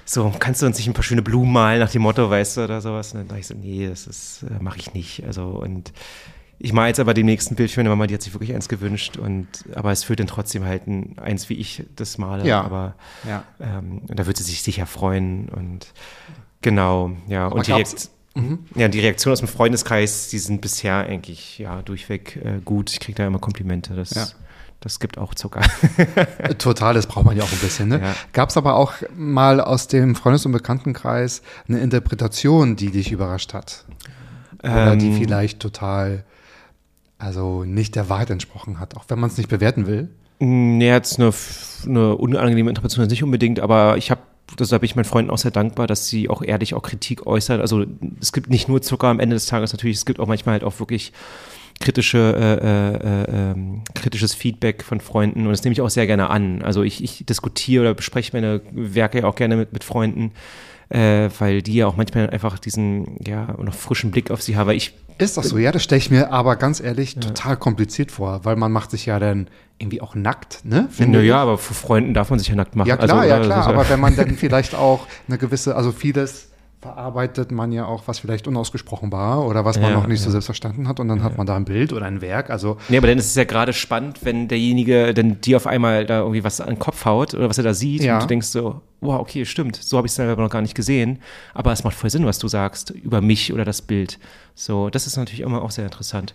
so, kannst du uns nicht ein paar schöne Blumen malen nach dem Motto, weißt du, oder sowas? Und dann dachte ich so, nee, das ist, äh, mache ich nicht. Also, und ich mache jetzt aber dem nächsten Bild für meine Mama, die hat sich wirklich eins gewünscht. Und, aber es führt dann trotzdem halt ein, eins, wie ich das male. Ja. Aber ja. Ähm, da wird sie sich sicher freuen. Und genau, ja. Und die, Reakt mhm. ja, die Reaktionen aus dem Freundeskreis, die sind bisher eigentlich ja durchweg äh, gut. Ich kriege da immer Komplimente. Das, ja. das gibt auch Zucker. [laughs] Total, das braucht man ja auch ein bisschen. Ne? Ja. Gab es aber auch mal aus dem Freundes- und Bekanntenkreis eine Interpretation, die dich überrascht hat? Oder die Ähm. vielleicht total, also nicht der Wahrheit entsprochen hat, auch wenn man es nicht bewerten will? Nee, jetzt eine, eine unangenehme Interpretation nicht unbedingt, aber ich habe, deshalb bin ich meinen Freunden auch sehr dankbar, dass sie auch ehrlich auch Kritik äußern. Also es gibt nicht nur Zucker am Ende des Tages natürlich, es gibt auch manchmal halt auch wirklich kritische, äh, äh, ähm, kritisches Feedback von Freunden und das nehme ich auch sehr gerne an. Also ich, ich diskutiere oder bespreche meine Werke ja auch gerne mit, mit Freunden, äh, weil die ja auch manchmal einfach diesen, ja, noch frischen Blick auf sie haben, ich Ist das so? Ja, das stelle ich mir aber ganz ehrlich total kompliziert vor, weil man macht sich ja dann irgendwie auch nackt, ne? Finde Naja, ich. aber vor Freunden darf man sich ja nackt machen. Ja klar, Also, ja äh, klar, aber wenn man dann [laughs] vielleicht auch eine gewisse, also vieles verarbeitet man ja auch, was vielleicht unausgesprochen war oder was man Ja, noch nicht so ja. selbst verstanden hat und dann hat man da ein Bild oder ein Werk, also Nee, aber dann ist es ja gerade spannend, wenn derjenige dann dir auf einmal da irgendwie was an den Kopf haut oder was er da sieht Ja. und du denkst so, wow, okay, stimmt, so habe ich es selber noch gar nicht gesehen, aber es macht voll Sinn, was du sagst über mich oder das Bild. So, das ist natürlich immer auch sehr interessant.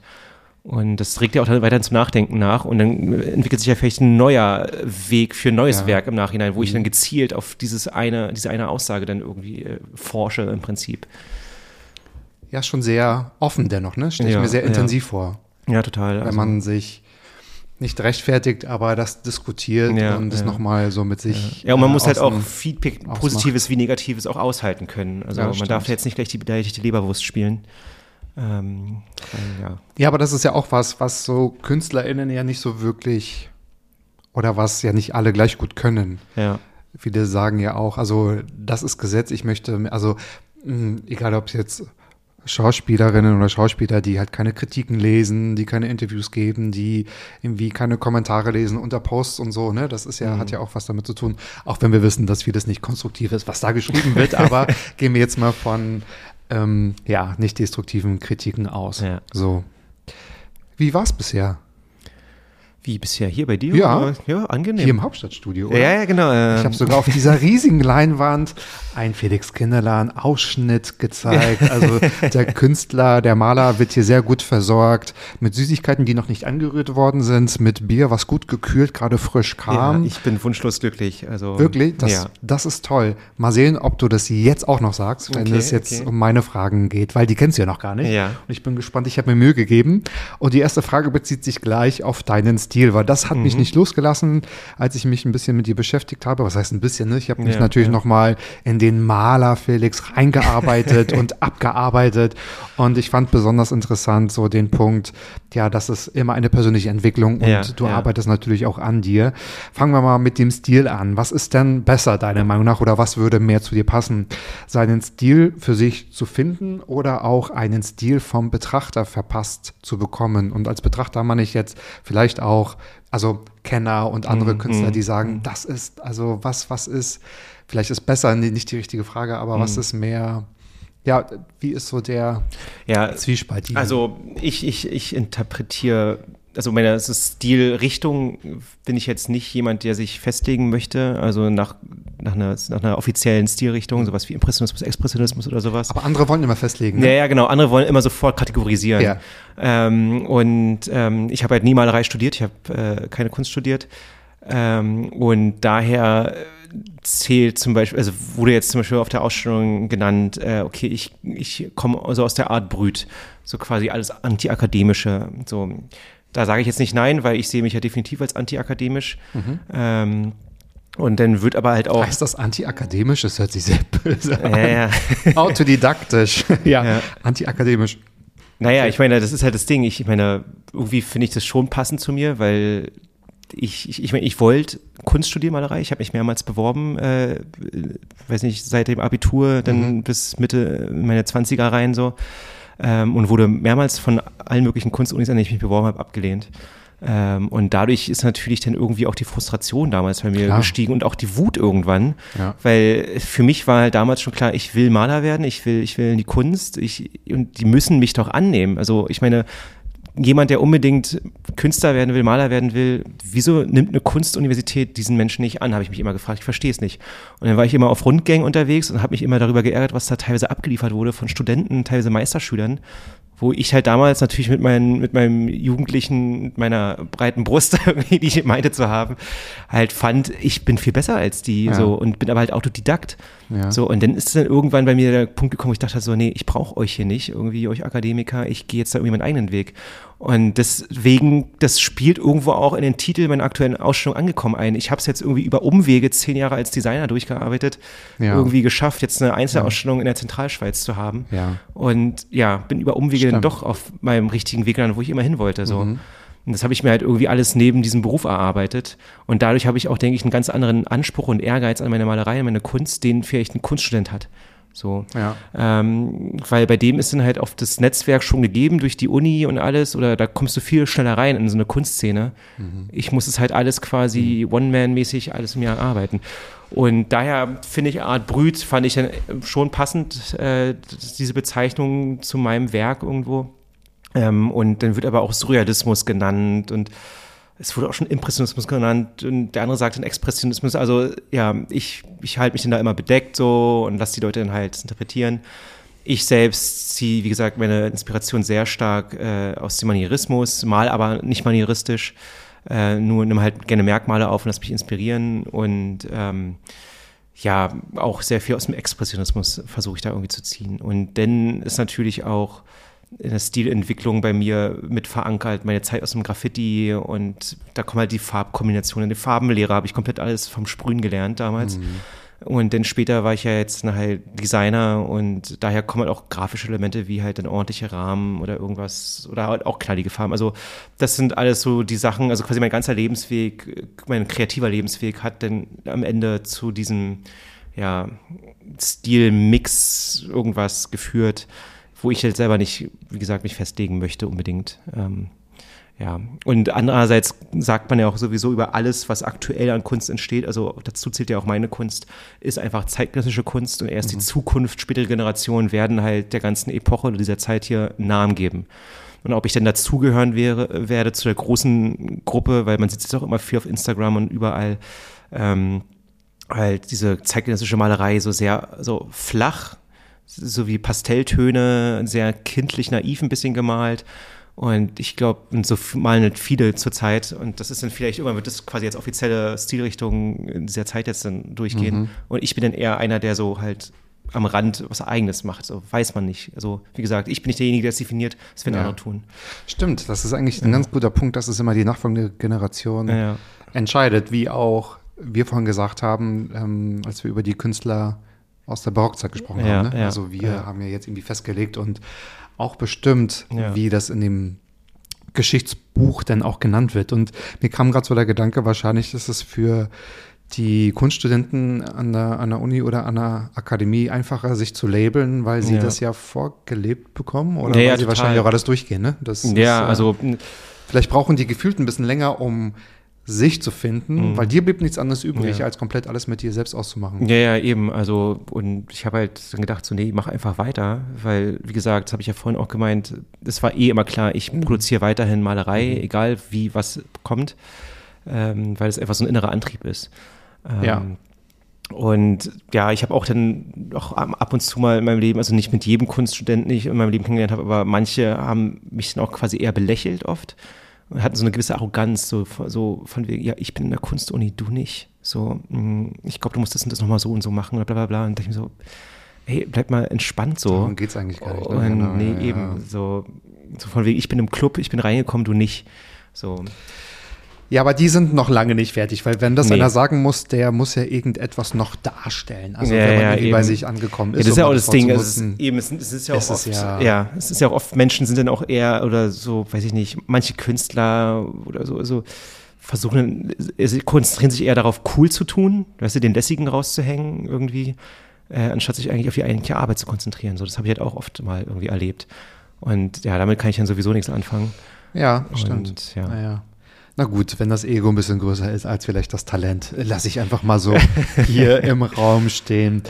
Und das regt ja auch dann weiterhin zum Nachdenken nach und dann entwickelt sich ja vielleicht ein neuer Weg für ein neues Ja. Werk im Nachhinein, wo ich dann gezielt auf dieses eine, diese eine Aussage dann irgendwie äh, forsche im Prinzip. ja schon sehr offen dennoch, ne? Stelle ich Ja, mir sehr ja. intensiv vor, Ja, total. wenn Also- man sich nicht rechtfertigt, aber das diskutiert Ja, und das ja. nochmal so mit sich. Ja, und man äh, muss halt auch Feedback, ausmacht. Positives wie Negatives, auch aushalten können. Also Ja, man stimmt. darf jetzt nicht gleich die beleidigte Leberwurst spielen. Ähm, ja. Ja, aber das ist ja auch was, was so KünstlerInnen ja nicht so wirklich oder was ja nicht alle gleich gut können. ja. Viele sagen ja auch, also das ist Gesetz, ich möchte, also mh, egal ob es jetzt Schauspielerinnen oder Schauspieler, die halt keine Kritiken lesen, die keine Interviews geben, die irgendwie keine Kommentare lesen unter Posts und so, ne? Das ist ja, hat ja auch was damit zu tun, auch wenn wir wissen, dass vieles nicht konstruktiv ist, was da geschrieben wird, [laughs] aber gehen wir jetzt mal von ähm, ja, nicht destruktiven Kritiken aus. Ja. So. Wie war es bisher? Wie bisher hier bei dir? Ja. Oder? Ja, angenehm. Hier im Hauptstadtstudio, oder? ja, ja, genau. ähm, Ich habe sogar auf dieser riesigen Leinwand ein Felix Kinderlan Ausschnitt gezeigt. [laughs] Also der Künstler, der Maler wird hier sehr gut versorgt mit Süßigkeiten, die noch nicht angerührt worden sind, mit Bier, was gut gekühlt, gerade frisch ja, kam. ich bin wunschlos glücklich. Also, Wirklich, das, ja. das ist toll. Mal sehen, ob du das jetzt auch noch sagst, wenn Okay, es jetzt okay. um meine Fragen geht, weil die kennst du ja noch gar nicht. Ja. Und ich bin gespannt, ich habe mir Mühe gegeben. Und die erste Frage bezieht sich gleich auf deinen Stil, weil das hat Mhm. mich nicht losgelassen, als ich mich ein bisschen mit dir beschäftigt habe. Was heißt ein bisschen, ne? Ich habe mich Ja, natürlich ja. noch mal in den Maler Felix reingearbeitet [laughs] und abgearbeitet. Und ich fand besonders interessant so den Punkt, ja, das ist immer eine persönliche Entwicklung und Ja, du arbeitest natürlich auch an dir. Fangen wir mal mit dem Stil an. Was ist denn besser deiner Meinung nach oder was würde mehr zu dir passen? Seinen Stil für sich zu finden oder auch einen Stil vom Betrachter verpasst zu bekommen? Und als Betrachter meine ich jetzt vielleicht auch, also Kenner und andere Mhm, Künstler, mhm, die sagen, das ist, also was, was ist, vielleicht ist besser, nicht die richtige Frage, aber was Mhm. ist mehr, ja, wie ist so der ja, Zwiespalt hier? Also ich, ich, ich interpretiere, also meine also Stilrichtung bin ich jetzt nicht jemand, der sich festlegen möchte, also nach, nach, einer, nach einer offiziellen Stilrichtung, sowas wie Impressionismus, Expressionismus oder sowas. aber andere wollen immer festlegen. Ja, Ne? ja, genau. Andere wollen immer sofort kategorisieren. Ja. Ähm, und ähm, ich habe halt nie Malerei studiert, ich habe äh, keine Kunst studiert. Ähm, und daher äh, zählt zum Beispiel, also wurde jetzt zum Beispiel auf der Ausstellung genannt, äh, okay, ich, ich komme also aus der Art Brüt, so quasi alles Antiakademische. So, da sage ich jetzt nicht nein, weil ich sehe mich ja definitiv als antiakademisch. Ähm, und dann wird aber halt auch. Heißt das antiakademisch? Das hört sich sehr böse an. Ja, ja. [laughs] Autodidaktisch. [laughs] ja, Ja. antiakademisch. Naja, ich meine, das ist halt das Ding. Ich meine, irgendwie finde ich das schon passend zu mir, weil ich, ich, ich meine, ich wollte Kunst studieren, Malerei. Ich habe mich mehrmals beworben, äh, weiß nicht, seit dem Abitur, dann bis Mitte meine 20er rein so. Ähm, und wurde mehrmals von allen möglichen Kunstunis, an denen ich mich beworben habe, abgelehnt. Ähm, und dadurch ist natürlich dann irgendwie auch die Frustration damals bei mir Klar. gestiegen und auch die Wut irgendwann. Ja. Weil für mich war halt damals schon klar, ich will Maler werden, ich will, ich will in die Kunst, ich, und die müssen mich doch annehmen. Also ich meine, jemand, der unbedingt Künstler werden will, Maler werden will, wieso nimmt eine Kunstuniversität diesen Menschen nicht an, habe ich mich immer gefragt. Ich verstehe es nicht. Und dann war ich immer auf Rundgängen unterwegs und habe mich immer darüber geärgert, was da teilweise abgeliefert wurde von Studenten, teilweise Meisterschülern, wo ich halt damals natürlich mit, meinen, mit meinem Jugendlichen, mit meiner breiten Brust, [laughs] die ich meinte zu haben, halt fand, ich bin viel besser als die Ja. so und bin aber halt Autodidakt. Ja. So, und dann ist dann irgendwann bei mir der Punkt gekommen, wo ich dachte so, nee, ich brauche euch hier nicht, irgendwie euch Akademiker, ich gehe jetzt da irgendwie meinen eigenen Weg. Und deswegen, das spielt irgendwo auch in den Titel meiner aktuellen Ausstellung angekommen ein. Ich habe es jetzt irgendwie über Umwege zehn Jahre als Designer durchgearbeitet, Ja. irgendwie geschafft, jetzt eine Einzelausstellung in der Zentralschweiz zu haben. Ja. Und ja, bin über Umwege dann Stimmt. doch auf meinem richtigen Weg gelandet, wo ich immer hin wollte. So. Mhm. Und das habe ich mir halt irgendwie alles neben diesem Beruf erarbeitet. Und dadurch habe ich auch, denke ich, einen ganz anderen Anspruch und Ehrgeiz an meine Malerei, an meine Kunst, den vielleicht ein Kunststudent hat. So. Ja. Ähm, weil bei dem ist dann halt oft das Netzwerk schon gegeben durch die Uni und alles, oder da kommst du viel schneller rein in so eine Kunstszene. Ich muss es halt alles quasi One-Man-mäßig alles mir erarbeiten. Und daher finde ich Art Brüt, fand ich dann schon passend, äh, diese Bezeichnung zu meinem Werk irgendwo. Ähm, und dann wird aber auch Surrealismus genannt und es wurde auch schon Impressionismus genannt und der andere sagt dann Expressionismus. Also ja, ich, ich halte mich dann da immer bedeckt so und lasse die Leute dann halt interpretieren. Ich selbst ziehe, wie gesagt, meine Inspiration sehr stark äh, aus dem Manierismus, mal aber nicht manieristisch, äh, nur nehme halt gerne Merkmale auf und lasse mich inspirieren und ähm, ja, auch sehr viel aus dem Expressionismus versuche ich da irgendwie zu ziehen. Und dann ist natürlich auch in der Stilentwicklung bei mir mit verankert, meine Zeit aus dem Graffiti und da kommen halt die Farbkombinationen. Die Farbenlehre habe ich komplett alles vom Sprühen gelernt damals. Und dann später war ich ja jetzt halt Designer und daher kommen halt auch grafische Elemente wie halt dann ordentliche Rahmen oder irgendwas oder halt auch knallige Farben. Also das sind alles so die Sachen, also quasi mein ganzer Lebensweg, mein kreativer Lebensweg hat dann am Ende zu diesem ja, Stilmix irgendwas geführt, wo ich halt selber nicht, wie gesagt, mich festlegen möchte unbedingt. Ähm, ja, und andererseits sagt man ja auch sowieso über alles, was aktuell an Kunst entsteht, also dazu zählt ja auch meine Kunst, ist einfach zeitgenössische Kunst und erst die Zukunft, spätere Generationen werden halt der ganzen Epoche oder dieser Zeit hier einen Namen geben. Und ob ich denn dazugehören wäre, werde zu der großen Gruppe, weil man sieht es auch immer viel auf Instagram und überall, ähm, halt diese zeitgenössische Malerei so sehr so flach, so wie Pastelltöne, sehr kindlich naiv ein bisschen gemalt. Und ich glaube, so malen nicht viele zurzeit. Und das ist dann vielleicht, irgendwann wird das quasi als offizielle Stilrichtung in dieser Zeit jetzt dann durchgehen. Und ich bin dann eher einer, der so halt am Rand was Eigenes macht. So weiß man nicht. Also, wie gesagt, ich bin nicht derjenige, der es definiert. Das werden Ja. andere tun. Stimmt, das ist eigentlich ein ganz guter Punkt, dass es immer die nachfolgende Generation Ja, ja. entscheidet, wie auch wir vorhin gesagt haben, ähm, als wir über die Künstler aus der Barockzeit gesprochen Ja, haben. Ne? ja, also wir ja. haben ja jetzt irgendwie festgelegt und auch bestimmt, wie das in dem Geschichtsbuch denn auch genannt wird. Und mir kam gerade so der Gedanke, wahrscheinlich ist es für die Kunststudenten an der, an der Uni oder an der Akademie einfacher, sich zu labeln, weil sie das ja vorgelebt bekommen oder weil sie total. wahrscheinlich auch alles durchgehen. Ne? Das ist, Ja, äh, also Vielleicht brauchen die gefühlt ein bisschen länger, um sich zu finden, weil dir blieb nichts anderes übrig, Mhm. Ja. als komplett alles mit dir selbst auszumachen. Ja, ja, eben. Also, und ich habe halt dann gedacht, so, nee, mach einfach weiter, weil, wie gesagt, das habe ich ja vorhin auch gemeint, es war eh immer klar, ich produziere weiterhin Malerei, egal wie was kommt, ähm, weil es einfach so ein innerer Antrieb ist. Ähm, Ja. Und ja, ich habe auch dann auch ab und zu mal in meinem Leben, also nicht mit jedem Kunststudenten, den ich in meinem Leben kennengelernt habe, aber manche haben mich dann auch quasi eher belächelt oft und hatten so eine gewisse Arroganz, so, von- so von wegen, ja, ich bin in der Kunstuni, du nicht. So, mh, ich glaube, du musst das und das nochmal so und so machen oder bla bla bla. Und dachte ich mir so, hey, bleib mal entspannt so. Darum geht's eigentlich gar nicht. Ne? Und Genau, nee, ja, ja. eben, so, so von wegen, ich bin im Club, ich bin reingekommen, du nicht. So, Ja, aber die sind noch lange nicht fertig, weil wenn das Nee. einer sagen muss, der muss ja irgendetwas noch darstellen. Also Ja, wenn man ja, bei sich angekommen Ja, ist. das ist ja auch das Ding. Wort Es ist, eben, es, es ist ja Es auch ist oft, ja- ja, es ist ja auch oft, Menschen sind dann auch eher oder so, weiß ich nicht, manche Künstler oder so, so versuchen, sie konzentrieren sich eher darauf, cool zu tun, weißt du, den lässigen rauszuhängen irgendwie, äh, anstatt sich eigentlich auf die eigentliche Arbeit zu konzentrieren. So, das habe ich halt auch oft mal irgendwie erlebt. Und ja, damit kann ich dann sowieso nichts anfangen. Ja, Und, stimmt. ja. Naja. Na gut, wenn das Ego ein bisschen größer ist als vielleicht das Talent, lasse ich einfach mal so [laughs] hier im Raum stehen.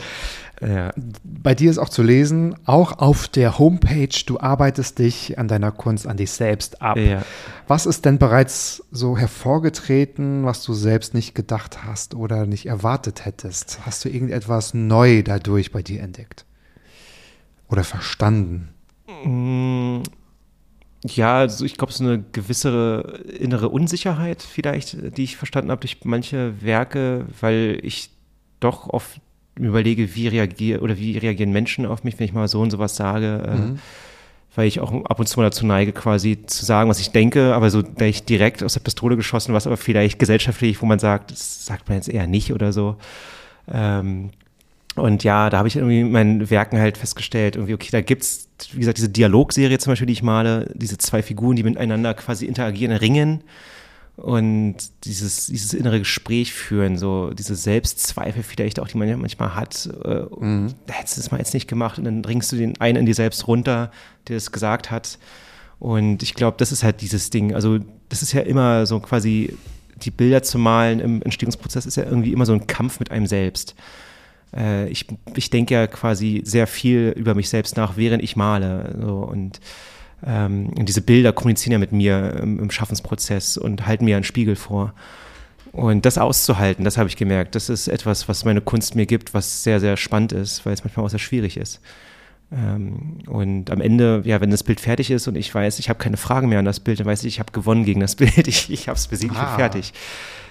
Ja. Bei dir ist auch zu lesen, auch auf der Homepage, du arbeitest dich an deiner Kunst, an dich selbst ab. Ja. Was ist denn bereits so hervorgetreten, was du selbst nicht gedacht hast oder nicht erwartet hättest? Hast du irgendetwas neu dadurch bei dir entdeckt? Oder verstanden? Mm, ja, also ich glaube, so eine gewisse innere Unsicherheit vielleicht, die ich verstanden habe durch manche Werke, weil ich doch oft überlege, wie reagiere oder wie reagieren Menschen auf mich, wenn ich mal so und sowas sage. Äh, mhm. Äh, weil ich auch ab und zu mal dazu neige, quasi zu sagen, was ich denke, aber so da ich direkt aus der Pistole geschossen, was aber vielleicht gesellschaftlich, wo man sagt, das sagt man jetzt eher nicht oder so. Ähm, und ja, da habe ich irgendwie in meinen Werken halt festgestellt, irgendwie, okay, da gibt's, wie gesagt, diese Dialogserie zum Beispiel, die ich male, diese zwei Figuren, die miteinander quasi interagieren, ringen und dieses, dieses innere Gespräch führen, so diese Selbstzweifel vielleicht auch, die man ja manchmal hat, äh, mhm. da hättest du das mal jetzt nicht gemacht und dann bringst du den einen in dir selbst runter, der das gesagt hat. Und ich glaube, das ist halt dieses Ding. Also, das ist ja immer so quasi, die Bilder zu malen im Entstehungsprozess ist ja irgendwie immer so ein Kampf mit einem selbst. Äh, ich, ich denke ja quasi sehr viel über mich selbst nach, während ich male. So, und ähm, diese Bilder kommunizieren ja mit mir im, im Schaffensprozess und halten mir einen Spiegel vor. Und das auszuhalten, das habe ich gemerkt, das ist etwas, was meine Kunst mir gibt, was sehr, sehr spannend ist, weil es manchmal auch sehr schwierig ist. Ähm, und am Ende, ja, wenn das Bild fertig ist und ich weiß, ich habe keine Fragen mehr an das Bild, dann weiß ich, ich habe gewonnen gegen das [laughs] Bild, ich, ich habe es besiegt, ich bin ah. fertig.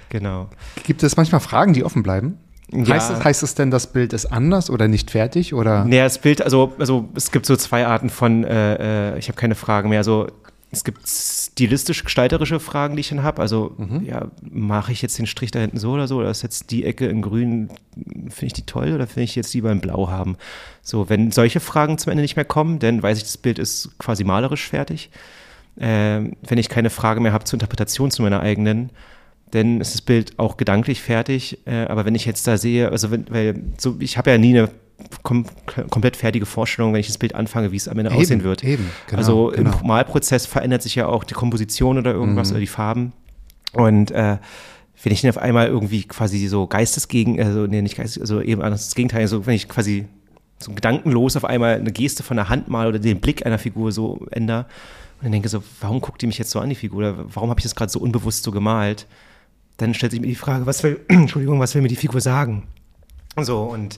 Genau. Gibt es manchmal Fragen, die offen bleiben? Ja. Heißt, es, heißt es denn, das Bild ist anders oder nicht fertig? Oder? Nee, das Bild, also, also es gibt so zwei Arten von, äh, äh ich habe keine Fragen mehr. Also es gibt stilistisch-gestalterische Fragen, die ich dann habe. Also, mhm. ja, mache ich jetzt den Strich da hinten so oder so? Oder ist jetzt die Ecke in grün, finde ich die toll oder finde ich jetzt lieber in blau haben? So, wenn solche Fragen zum Ende nicht mehr kommen, dann weiß ich, das Bild ist quasi malerisch fertig. Äh, wenn ich keine Frage mehr habe zur Interpretation zu meiner eigenen, denn ist das Bild auch gedanklich fertig. Äh, aber wenn ich jetzt da sehe, also wenn, weil so, ich habe ja nie eine kom komplett fertige Vorstellung, wenn ich das Bild anfange, wie es am Ende eben, aussehen wird. Eben, genau, also genau. im Malprozess verändert sich ja auch die Komposition oder irgendwas mhm. oder die Farben. Und äh, wenn ich dann auf einmal irgendwie quasi so geistesgegen, also nee, nicht geistes, also eben anders das Gegenteil, also wenn ich quasi so gedankenlos auf einmal eine Geste von der Hand mal oder den Blick einer Figur so ändere und dann denke so, warum guckt die mich jetzt so an, die Figur? Oder warum habe ich das gerade so unbewusst so gemalt? Dann stellt sich mir die Frage, was will, [clears throat] Entschuldigung, was will mir die Figur sagen? So, und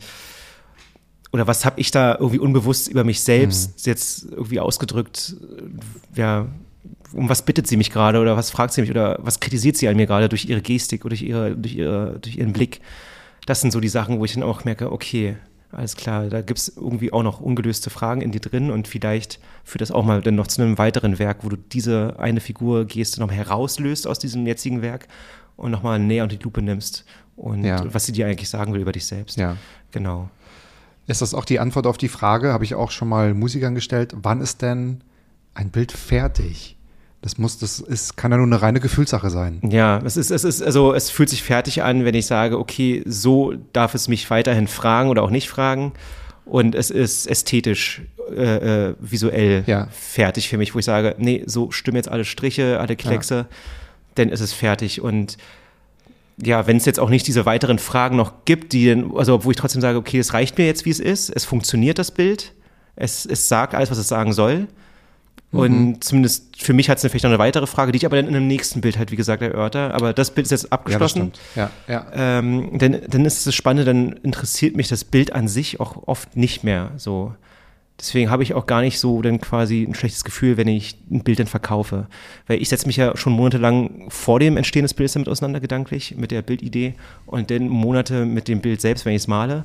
oder was habe ich da irgendwie unbewusst über mich selbst mhm. jetzt irgendwie ausgedrückt? Ja, um was bittet sie mich gerade oder was fragt sie mich oder was kritisiert sie an mir gerade durch ihre Gestik oder durch, ihre, durch, ihre, durch ihren Blick? Das sind so die Sachen, wo ich dann auch merke, okay, alles klar, da gibt es irgendwie auch noch ungelöste Fragen in dir drin und vielleicht führt das auch mal dann noch zu einem weiteren Werk, wo du diese eine Figur Geste noch herauslöst aus diesem jetzigen Werk und nochmal näher unter die Lupe nimmst und ja. was sie dir eigentlich sagen will über dich selbst. Ja. Genau. Ist das auch die Antwort auf die Frage, habe ich auch schon mal Musikern gestellt, wann ist denn ein Bild fertig? Das muss, das ist, kann ja nur eine reine Gefühlssache sein. Ja, es ist, es ist, also es fühlt sich fertig an, wenn ich sage, okay, so darf es mich weiterhin fragen oder auch nicht fragen. Und es ist ästhetisch, äh, äh, visuell ja. fertig für mich, wo ich sage, nee, so stimmen jetzt alle Striche, alle Kleckse. Ja dann ist es fertig. Und ja, wenn es jetzt auch nicht diese weiteren Fragen noch gibt, die also wo ich trotzdem sage, okay, es reicht mir jetzt, wie es ist, es funktioniert das Bild, es, es sagt alles, was es sagen soll. Und mhm. zumindest für mich hat es vielleicht noch eine weitere Frage, die ich aber dann in einem nächsten Bild halt, wie gesagt, erörter. Aber das Bild ist jetzt abgeschlossen. Ja, ja, ja. Ähm, dann, dann ist es spannend, dann interessiert mich das Bild an sich auch oft nicht mehr so. Deswegen habe ich auch gar nicht so dann quasi ein schlechtes Gefühl, wenn ich ein Bild dann verkaufe. Weil ich setze mich ja schon monatelang vor dem Entstehen des Bildes damit auseinander, gedanklich, mit der Bildidee und dann Monate mit dem Bild selbst, wenn ich es male.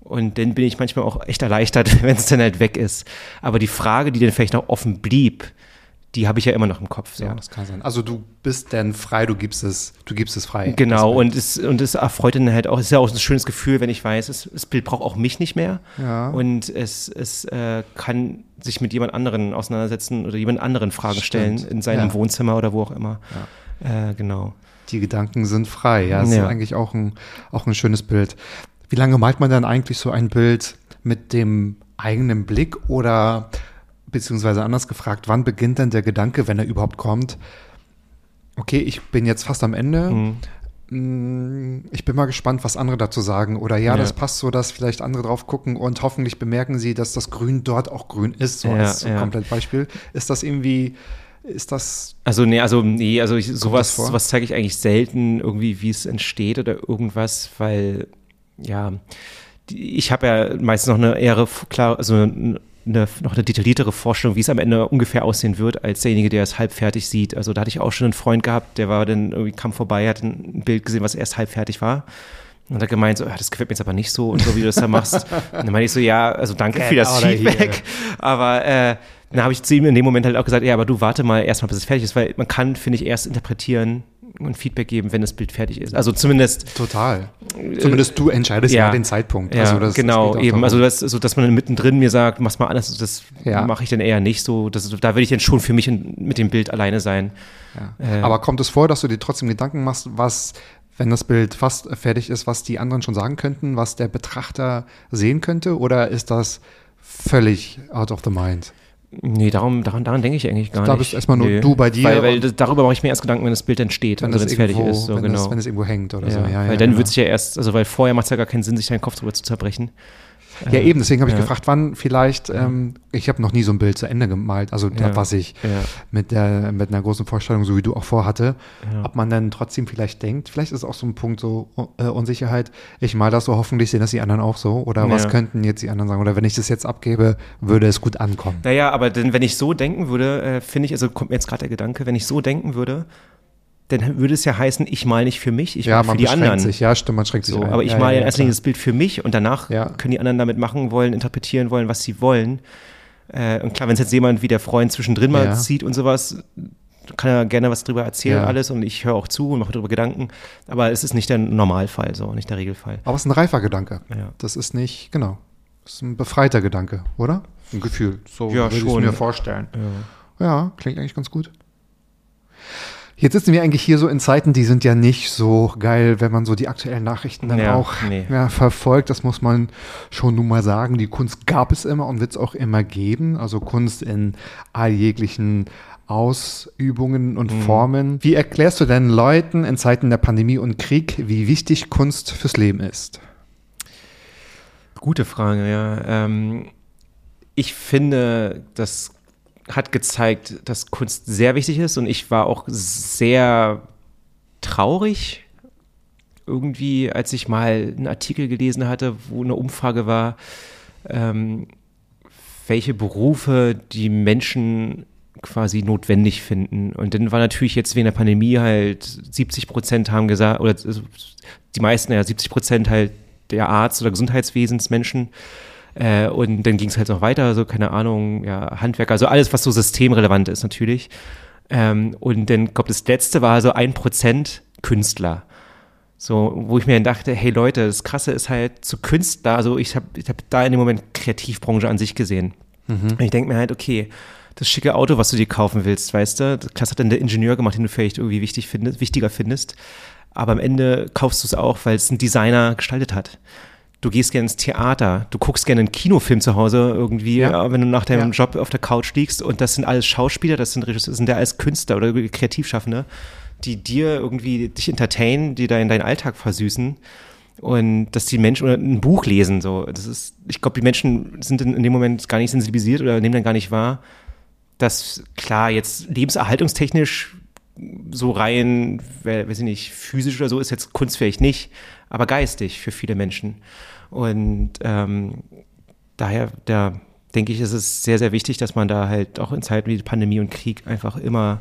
Und dann bin ich manchmal auch echt erleichtert, [laughs] wenn es dann halt weg ist. Aber die Frage, die dann vielleicht noch offen blieb, die habe ich ja immer noch im Kopf. So. Ja, das kann sein. Also du bist dann frei, du gibst es, du gibst es frei. Genau, und es, und es erfreut dann halt auch, es ist ja auch ein schönes Gefühl, wenn ich weiß, es, das Bild braucht auch mich nicht mehr. Ja. Und es, es äh, kann sich mit jemand anderen auseinandersetzen oder jemand anderen Fragen Stimmt. stellen in seinem ja. Wohnzimmer oder wo auch immer. Ja. Äh, genau. Die Gedanken sind frei, ja. Das ist eigentlich auch ein, auch ein schönes Bild. Wie lange malt man dann eigentlich so ein Bild mit dem eigenen Blick oder beziehungsweise anders gefragt, wann beginnt denn der Gedanke, wenn er überhaupt kommt? Okay, ich bin jetzt fast am Ende. Mhm. Mm, ich bin mal gespannt, was andere dazu sagen. Oder ja, ja, das passt so, dass vielleicht andere drauf gucken und hoffentlich bemerken sie, dass das Grün dort auch grün ist. So ja, als ja. komplett Beispiel. Ist das irgendwie, ist das. Also, nee, also, nee, also ich, sowas, sowas zeige ich eigentlich selten, irgendwie, wie es entsteht oder irgendwas, weil, ja, ich habe ja meistens noch eine eher klar, also eine, noch eine detailliertere Vorstellung, wie es am Ende ungefähr aussehen wird, als derjenige, der es halb fertig sieht. Also da hatte ich auch schon einen Freund gehabt, der war dann irgendwie kam vorbei, hat ein Bild gesehen, was erst halb fertig war. Und hat gemeint, so, ah, das gefällt mir jetzt aber nicht so und so, wie du das da machst. [laughs] und dann meinte ich so, ja, also danke für das Feedback. Aber äh, dann habe ich zu ihm in dem Moment halt auch gesagt, ja, aber du warte mal erstmal, bis es fertig ist, weil man kann, finde ich, erst interpretieren, und Feedback geben, wenn das Bild fertig ist. Also zumindest. Total. Zumindest du entscheidest ja, ja den Zeitpunkt. Ja, also das, genau, das eben. Also, das, so, dass man mittendrin mir sagt, mach's mal anders, das ja. mache ich dann eher nicht so. Das, da würde ich dann schon für mich in, mit dem Bild alleine sein. Ja. Äh, Aber kommt es vor, dass du dir trotzdem Gedanken machst, was, wenn das Bild fast fertig ist, was die anderen schon sagen könnten, was der Betrachter sehen könnte? Oder ist das völlig out of the mind? Nee, darum, daran, daran denke ich eigentlich gar da nicht. Da bist erstmal nur nee. du bei dir. Weil, weil das, darüber mache ich mir erst Gedanken, wenn das Bild entsteht, wenn also es fertig ist. So, wenn, genau. es, wenn es irgendwo hängt oder ja, so. Ja, weil ja, dann genau. wird sich ja erst, also weil vorher macht es ja gar keinen Sinn, sich deinen Kopf drüber zu zerbrechen. Ja, eben, deswegen habe ich ja. gefragt, wann vielleicht, ähm, ich habe noch nie so ein Bild zu Ende gemalt, also ja. was ich mit, der, mit einer großen Vorstellung, so wie du auch vorhatte, ob man dann trotzdem vielleicht denkt, vielleicht ist auch so ein Punkt so äh, Unsicherheit, ich mal das so, hoffentlich sehen das die anderen auch so, oder was könnten jetzt die anderen sagen, oder wenn ich das jetzt abgebe, würde es gut ankommen. Naja, aber denn, wenn ich so denken würde, äh, finde ich, also kommt mir jetzt gerade der Gedanke, wenn ich so denken würde, dann würde es ja heißen, ich mal nicht für mich, ich ja, mal für die anderen. Sich. Ja, stimmt, man schränkt sich so, ein. Aber ich ja, male ja, erst das Bild für mich und danach ja. können die anderen damit machen wollen, interpretieren wollen, was sie wollen. Äh, und klar, wenn es jetzt jemand wie der Freund zwischendrin mal sieht und sowas, kann er gerne was drüber erzählen, alles und ich höre auch zu und mache darüber Gedanken. Aber es ist nicht der Normalfall, so, nicht der Regelfall. Aber es ist ein reifer Gedanke. Das ist nicht, genau. Das ist ein befreiter Gedanke, oder? Ein Gefühl. So ja, würde ich mir vorstellen. Ja, klingt eigentlich ganz gut. Jetzt sitzen wir eigentlich hier so in Zeiten, die sind ja nicht so geil, wenn man so die aktuellen Nachrichten dann ja, auch nee. ja, verfolgt. Das muss man schon nun mal sagen. Die Kunst gab es immer und wird es auch immer geben. Also Kunst in alljeglichen Ausübungen und mhm. Formen. Wie erklärst du denn Leuten in Zeiten der Pandemie und Krieg, wie wichtig Kunst fürs Leben ist? Gute Frage, ja. Ähm, ich finde, dass hat gezeigt, dass Kunst sehr wichtig ist und ich war auch sehr traurig irgendwie, als ich mal einen Artikel gelesen hatte, wo eine Umfrage war, ähm, welche Berufe die Menschen quasi notwendig finden. Und dann war natürlich jetzt wegen der Pandemie halt 70 Prozent haben gesagt, oder also die meisten, ja 70 Prozent halt der Arzt- oder Gesundheitswesensmenschen äh, und dann ging es halt noch weiter, so keine Ahnung, ja, Handwerker, also alles, was so systemrelevant ist natürlich. Ähm, und dann, glaube das letzte war so ein Prozent Künstler. So, wo ich mir dann dachte, hey Leute, das Krasse ist halt zu Künstler, also ich habe ich hab da in dem Moment Kreativbranche an sich gesehen. Mhm. Und ich denke mir halt, okay, das schicke Auto, was du dir kaufen willst, weißt du, das hat dann der Ingenieur gemacht, den du vielleicht irgendwie wichtig findest, wichtiger findest. Aber am Ende kaufst du es auch, weil es ein Designer gestaltet hat du gehst gerne ins Theater, du guckst gerne einen Kinofilm zu Hause irgendwie, ja. wenn du nach deinem ja. Job auf der Couch liegst und das sind alles Schauspieler, das sind Regisseure, das sind ja alles Künstler oder Kreativschaffende, die dir irgendwie dich entertainen, die da in deinen Alltag versüßen und dass die Menschen oder ein Buch lesen so, das ist, ich glaube, die Menschen sind in, in, dem Moment gar nicht sensibilisiert oder nehmen dann gar nicht wahr, dass klar jetzt lebenserhaltungstechnisch so rein, weiß ich nicht, physisch oder so ist jetzt Kunst vielleicht nicht, aber geistig für viele Menschen. Und ähm, daher, da denke ich, ist es sehr, sehr wichtig, dass man da halt auch in Zeiten wie Pandemie und Krieg einfach immer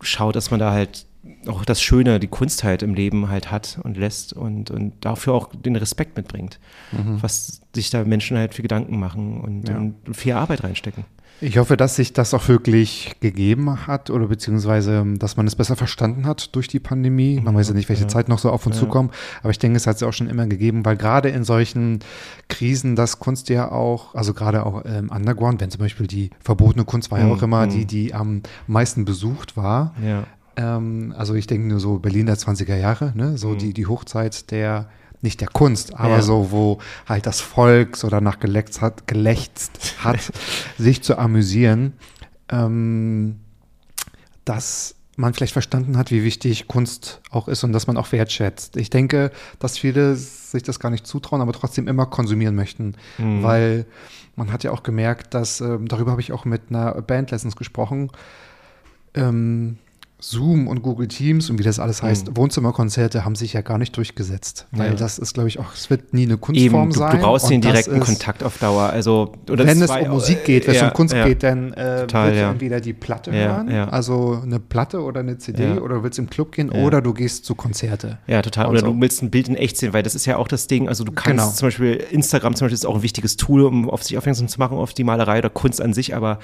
schaut, dass man da halt auch das Schöne, die Kunst halt im Leben halt hat und lässt und, und dafür auch den Respekt mitbringt, mhm. was sich da Menschen halt für Gedanken machen und, ja. und viel Arbeit reinstecken. Ich hoffe, dass sich das auch wirklich gegeben hat oder beziehungsweise, dass man es besser verstanden hat durch die Pandemie. Man weiß ja nicht, welche ja. Zeit noch so auf uns ja. zukommt, aber ich denke, es hat es auch schon immer gegeben, weil gerade in solchen Krisen das Kunst ja auch, also gerade auch im Underground, wenn zum Beispiel die verbotene Kunst war ja auch mhm. immer die, mhm. die am meisten besucht war. Ja. Ähm, also ich denke nur so Berlin der 20er Jahre, ne? so mhm. die, die Hochzeit der nicht der Kunst, aber ja. so, wo halt das Volk so danach gelächzt hat, gelächzt hat [laughs] sich zu amüsieren, ähm, dass man vielleicht verstanden hat, wie wichtig Kunst auch ist und dass man auch wertschätzt. Ich denke, dass viele sich das gar nicht zutrauen, aber trotzdem immer konsumieren möchten, mhm. weil man hat ja auch gemerkt, dass, ähm, darüber habe ich auch mit einer Band letztens gesprochen, ähm, Zoom und Google Teams und wie das alles heißt, mhm. Wohnzimmerkonzerte haben sich ja gar nicht durchgesetzt. Weil ja. das ist, glaube ich, auch, es wird nie eine Kunstform Eben, du, sein. Du brauchst den direkten Kontakt auf Dauer. Also, wenn es um Musik geht, wenn es um Kunst geht, dann äh, Total, willst du entweder die Platte hören, also eine Platte oder eine CD oder willst im Club gehen oder du gehst zu Konzerte. Ja, total. Oder so. du willst ein Bild in echt sehen, weil das ist ja auch das Ding, also du kannst genau. zum Beispiel, Instagram zum Beispiel ist auch ein wichtiges Tool, um auf sich aufmerksam zu machen, auf die Malerei oder Kunst an sich, aber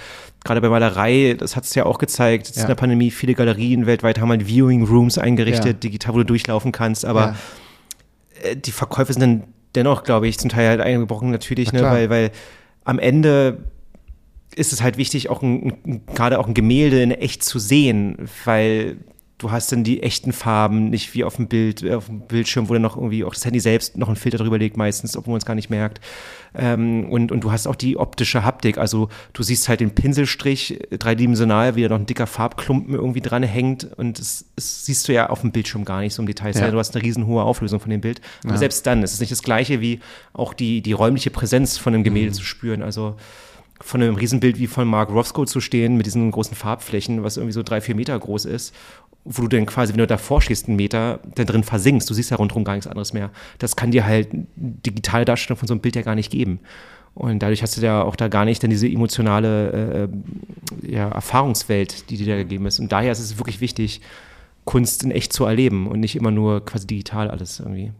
gerade bei Malerei, das hat es ja auch gezeigt, jetzt in der Pandemie, viele Galerien weltweit haben halt Viewing Rooms eingerichtet, ja. digital, wo du durchlaufen kannst, aber ja. Äh, die Verkäufe sind dann dennoch, glaube ich, zum Teil halt eingebrochen natürlich, ne, weil, weil am Ende ist es halt wichtig, auch ein, gerade auch ein Gemälde in echt zu sehen, weil du hast dann die echten Farben, nicht wie auf dem Bild, äh, auf dem Bildschirm, wo dann noch irgendwie auch das Handy selbst noch einen Filter drüber legt meistens, obwohl man es gar nicht merkt. Ähm, und, und du hast auch die optische Haptik, also du siehst halt den Pinselstrich dreidimensional, wie da noch ein dicker Farbklumpen irgendwie dran hängt und das, das siehst du ja auf dem Bildschirm gar nicht so im Detail. Ja. Du hast eine riesen hohe Auflösung von dem Bild. Aber ja. selbst dann ist es nicht das gleiche wie auch die, die räumliche Präsenz von einem Gemälde mhm. zu spüren. Also von einem Riesenbild wie von Mark Roscoe zu stehen mit diesen großen Farbflächen, was irgendwie so drei, vier Meter groß ist wo du dann quasi, wenn du davor stehst, einen Meter, da drin versinkst. Du siehst ja rundherum gar nichts anderes mehr. Das kann dir halt digitale Darstellung von so einem Bild ja gar nicht geben. Und dadurch hast du ja auch da gar nicht dann diese emotionale äh, ja, Erfahrungswelt, die dir da gegeben ist. Und daher ist es wirklich wichtig, Kunst in echt zu erleben und nicht immer nur quasi digital alles irgendwie.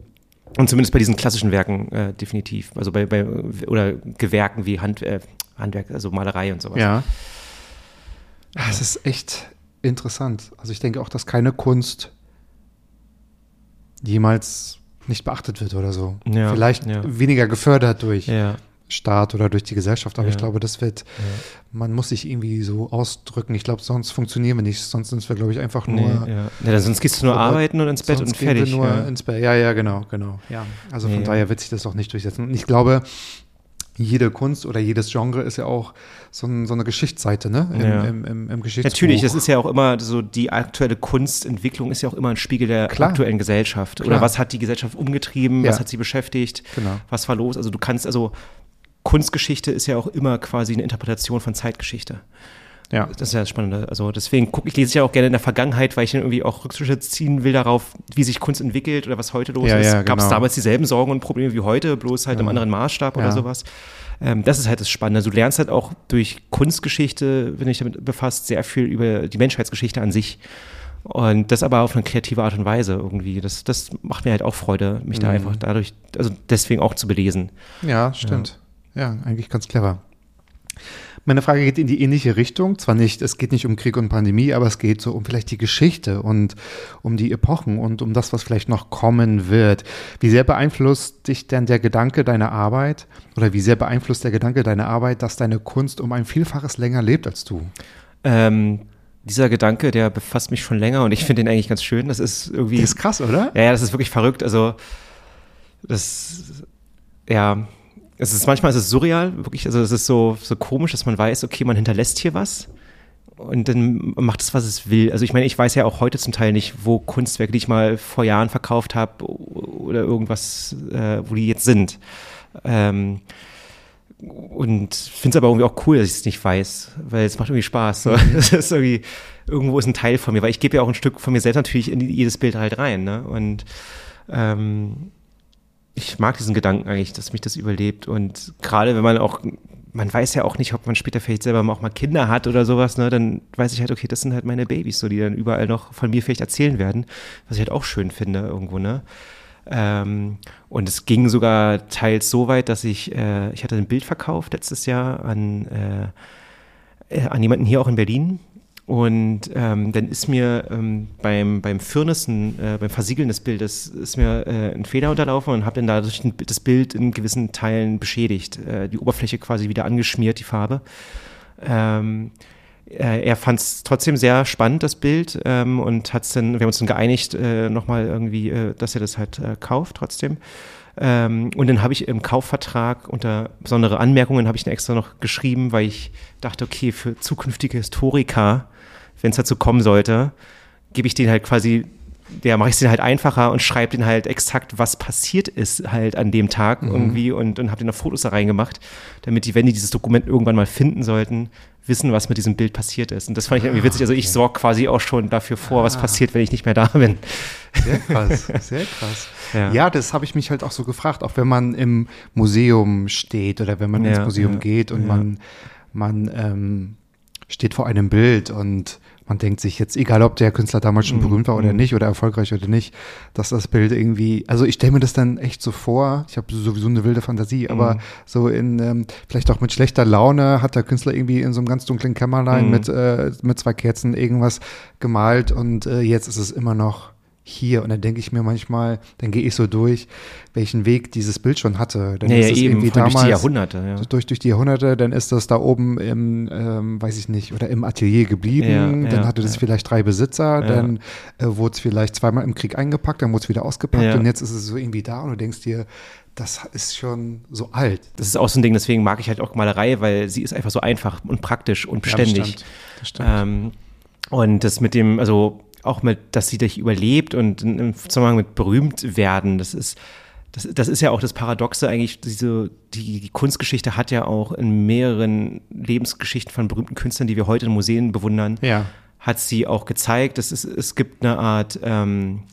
Und zumindest bei diesen klassischen Werken äh, definitiv. Also bei, bei oder Gewerken wie Hand, äh, Handwerk, also Malerei und sowas. Ja. Das ist echt, interessant. Also ich denke auch, dass keine Kunst jemals nicht beachtet wird oder so. Ja, Vielleicht ja. weniger gefördert durch ja. Staat oder durch die Gesellschaft, aber ich glaube, das wird, man muss sich irgendwie so ausdrücken. Ich glaube, sonst funktionieren wir nicht. Sonst sind wir, glaube ich, einfach nur. Nee, ja. sonst gehst du nur arbeiten und ins Bett und fertig. Gehen wir nur ins Bett. Ja, ja, genau, genau. Ja. Also von daher wird sich das auch nicht durchsetzen. Und ich glaube, jede Kunst oder jedes Genre ist ja auch so, ein, so eine Geschichtsseite, ne? Im, ja. im, im, im Geschichtsbuch. Natürlich, es ist ja auch immer so, die aktuelle Kunstentwicklung ist ja auch immer ein Spiegel der Klar. aktuellen Gesellschaft. Klar. Oder was hat die Gesellschaft umgetrieben, ja. was hat sie beschäftigt, genau. was war los? Also du kannst, also Kunstgeschichte ist ja auch immer quasi eine Interpretation von Zeitgeschichte. Ja. Das ist ja das Spannende. Also deswegen gucke ich, lese ich ja auch gerne in der Vergangenheit, weil ich dann irgendwie auch Rückschlüsse ziehen will darauf, wie sich Kunst entwickelt oder was heute los ja, ist. Ja, Gab es genau. damals dieselben Sorgen und Probleme wie heute, bloß halt ja. im anderen Maßstab oder sowas. Ähm, das ist halt das Spannende. Du lernst halt auch durch Kunstgeschichte, wenn ich damit befasst, sehr viel über die Menschheitsgeschichte an sich. Und das aber auf eine kreative Art und Weise irgendwie. Das, das macht mir halt auch Freude, mich mhm. da einfach dadurch, also deswegen auch zu belesen. Ja, stimmt. Ja, eigentlich ganz clever. Meine Frage geht in die ähnliche Richtung. Zwar nicht, es geht nicht um Krieg und Pandemie, aber es geht so um vielleicht die Geschichte und um die Epochen und um das, was vielleicht noch kommen wird. Wie sehr beeinflusst dich denn der Gedanke deiner Arbeit oder wie sehr beeinflusst der Gedanke deiner Arbeit, dass deine Kunst um ein Vielfaches länger lebt als du? Ähm, dieser Gedanke, der befasst mich schon länger und ich finde ihn eigentlich ganz schön. Das ist irgendwie. Das ist krass, oder? Ja, ja, das ist wirklich verrückt. Also, das, ja, es ist manchmal ist es surreal, wirklich, also es ist so, so komisch, dass man weiß, okay, man hinterlässt hier was und dann macht es, was es will. Also ich meine, ich weiß ja auch heute zum Teil nicht, wo Kunstwerke, die ich mal vor Jahren verkauft habe oder irgendwas, äh, wo die jetzt sind. Ähm, und finde es aber irgendwie auch cool, dass ich es nicht weiß, weil es macht irgendwie Spaß. So. Mhm. [laughs] Das ist irgendwie, irgendwo ist ein Teil von mir, weil ich gebe ja auch ein Stück von mir selbst natürlich in jedes Bild halt rein. Ne? Und ähm, ich mag diesen Gedanken eigentlich, dass mich das überlebt. Und gerade wenn man auch, man weiß ja auch nicht, ob man später vielleicht selber auch mal Kinder hat oder sowas, ne, dann weiß ich halt, okay, das sind halt meine Babys, so die dann überall noch von mir vielleicht erzählen werden, was ich halt auch schön finde irgendwo, ne. Ähm, und es ging sogar teils so weit, dass ich, äh, ich hatte ein Bild verkauft letztes Jahr an, äh, äh an jemanden hier auch in Berlin, und ähm, dann ist mir ähm, beim, beim Firnissen, äh, beim Versiegeln des Bildes, ist mir äh, ein Fehler unterlaufen und habe dann dadurch das Bild in gewissen Teilen beschädigt. Äh, die Oberfläche quasi wieder angeschmiert, die Farbe. Ähm, äh, er fand es trotzdem sehr spannend, das Bild, ähm, und hat's dann, wir haben uns dann geeinigt, äh, nochmal irgendwie, äh, dass er das halt äh, kauft trotzdem. Ähm, und dann habe ich im Kaufvertrag unter besondere Anmerkungen habe ich dann extra noch geschrieben, weil ich dachte, okay, für zukünftige Historiker wenn es dazu kommen sollte, gebe ich denen halt quasi ja, mache ich es den halt einfacher und schreibe den halt exakt, was passiert ist halt an dem Tag mhm. irgendwie und, und habe den noch Fotos da reingemacht, damit die, wenn die dieses Dokument irgendwann mal finden sollten, wissen, was mit diesem Bild passiert ist. Und das fand ich irgendwie witzig. Also ich sorge quasi auch schon dafür vor, was ah. passiert, wenn ich nicht mehr da bin. Sehr krass, sehr krass. [laughs] Ja, ja das habe ich mich halt auch so gefragt, auch wenn man im Museum steht oder wenn man ja, ins Museum ja, geht und man, man ähm, steht vor einem Bild und man denkt sich jetzt, egal ob der Künstler damals schon mhm. berühmt war oder mhm. nicht oder erfolgreich oder nicht, dass das Bild irgendwie, also ich stelle mir das dann echt so vor, ich habe sowieso eine wilde Fantasie, aber mhm. so in, ähm, vielleicht auch mit schlechter Laune hat der Künstler irgendwie in so einem ganz dunklen Kämmerlein mhm. mit, äh, mit zwei Kerzen irgendwas gemalt und äh, jetzt ist es immer noch hier. Und dann denke ich mir manchmal, dann gehe ich so durch, welchen Weg dieses Bild schon hatte. Dann nee, ist es eben, irgendwie damals, durch die Jahrhunderte. Ja. Durch, durch die Jahrhunderte, dann ist das da oben im, ähm, weiß ich nicht, oder im Atelier geblieben. Ja, dann ja, hatte das vielleicht drei Besitzer, dann äh, wurde es vielleicht zweimal im Krieg eingepackt, dann wurde es wieder ausgepackt und jetzt ist es so irgendwie da und du denkst dir, das ist schon so alt. Das ist auch so ein Ding, deswegen mag ich halt auch Malerei, weil sie ist einfach so einfach und praktisch und beständig. Ja, das stimmt. Das stimmt. Ähm, und das mit dem, also auch mit, dass sie dich überlebt und im Zusammenhang mit berühmt werden, das ist, das, das ist ja auch das Paradoxe eigentlich, diese, die, die Kunstgeschichte hat ja auch in mehreren Lebensgeschichten von berühmten Künstlern, die wir heute in Museen bewundern, ja. hat sie auch gezeigt, dass es, es gibt eine Art ähm,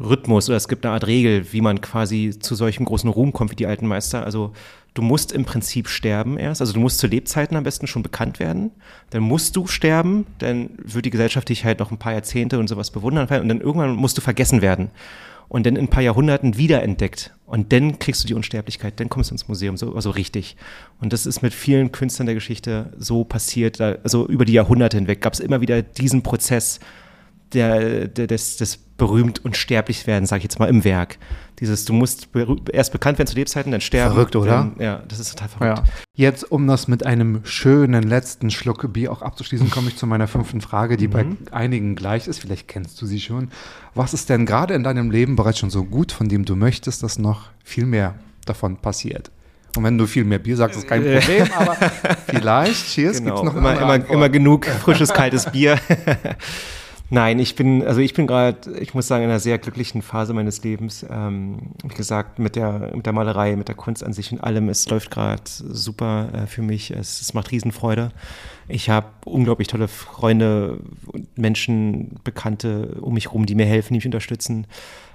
Rhythmus oder es gibt eine Art Regel, wie man quasi zu solchem großen Ruhm kommt wie die alten Meister. Also du musst im Prinzip sterben erst. Also du musst zu Lebzeiten am besten schon bekannt werden. Dann musst du sterben, dann wird die Gesellschaft dich halt noch ein paar Jahrzehnte und sowas bewundern. Und dann irgendwann musst du vergessen werden. Und dann in ein paar Jahrhunderten wiederentdeckt. Und dann kriegst du die Unsterblichkeit, dann kommst du ins Museum, so also richtig. Und das ist mit vielen Künstlern der Geschichte so passiert. Also über die Jahrhunderte hinweg gab es immer wieder diesen Prozess der, der, des, des berühmt und sterblich werden, sage ich jetzt mal, im Werk. Dieses, du musst erst bekannt werden zu Lebzeiten, dann sterben. Verrückt, oder? Dann, ja, das ist total verrückt. Ja. Jetzt, um das mit einem schönen letzten Schluck Bier auch abzuschließen, komme ich zu meiner fünften Frage, die mhm. bei einigen gleich ist. Vielleicht kennst du sie schon. Was ist denn gerade in deinem Leben bereits schon so gut, von dem du möchtest, dass noch viel mehr davon passiert? Und wenn du viel mehr Bier sagst, ist kein Problem, aber [laughs] vielleicht, cheers, genau. gibt es noch immer, immer, immer genug frisches, kaltes Bier. [laughs] Nein, ich bin, also ich bin gerade, ich muss sagen, in einer sehr glücklichen Phase meines Lebens. Ähm, wie gesagt, mit der, mit der Malerei, mit der Kunst an sich und allem. Es läuft gerade super äh, für mich. Es, es macht Riesenfreude. Ich habe unglaublich tolle Freunde und Menschen, Bekannte um mich rum, die mir helfen, die mich unterstützen.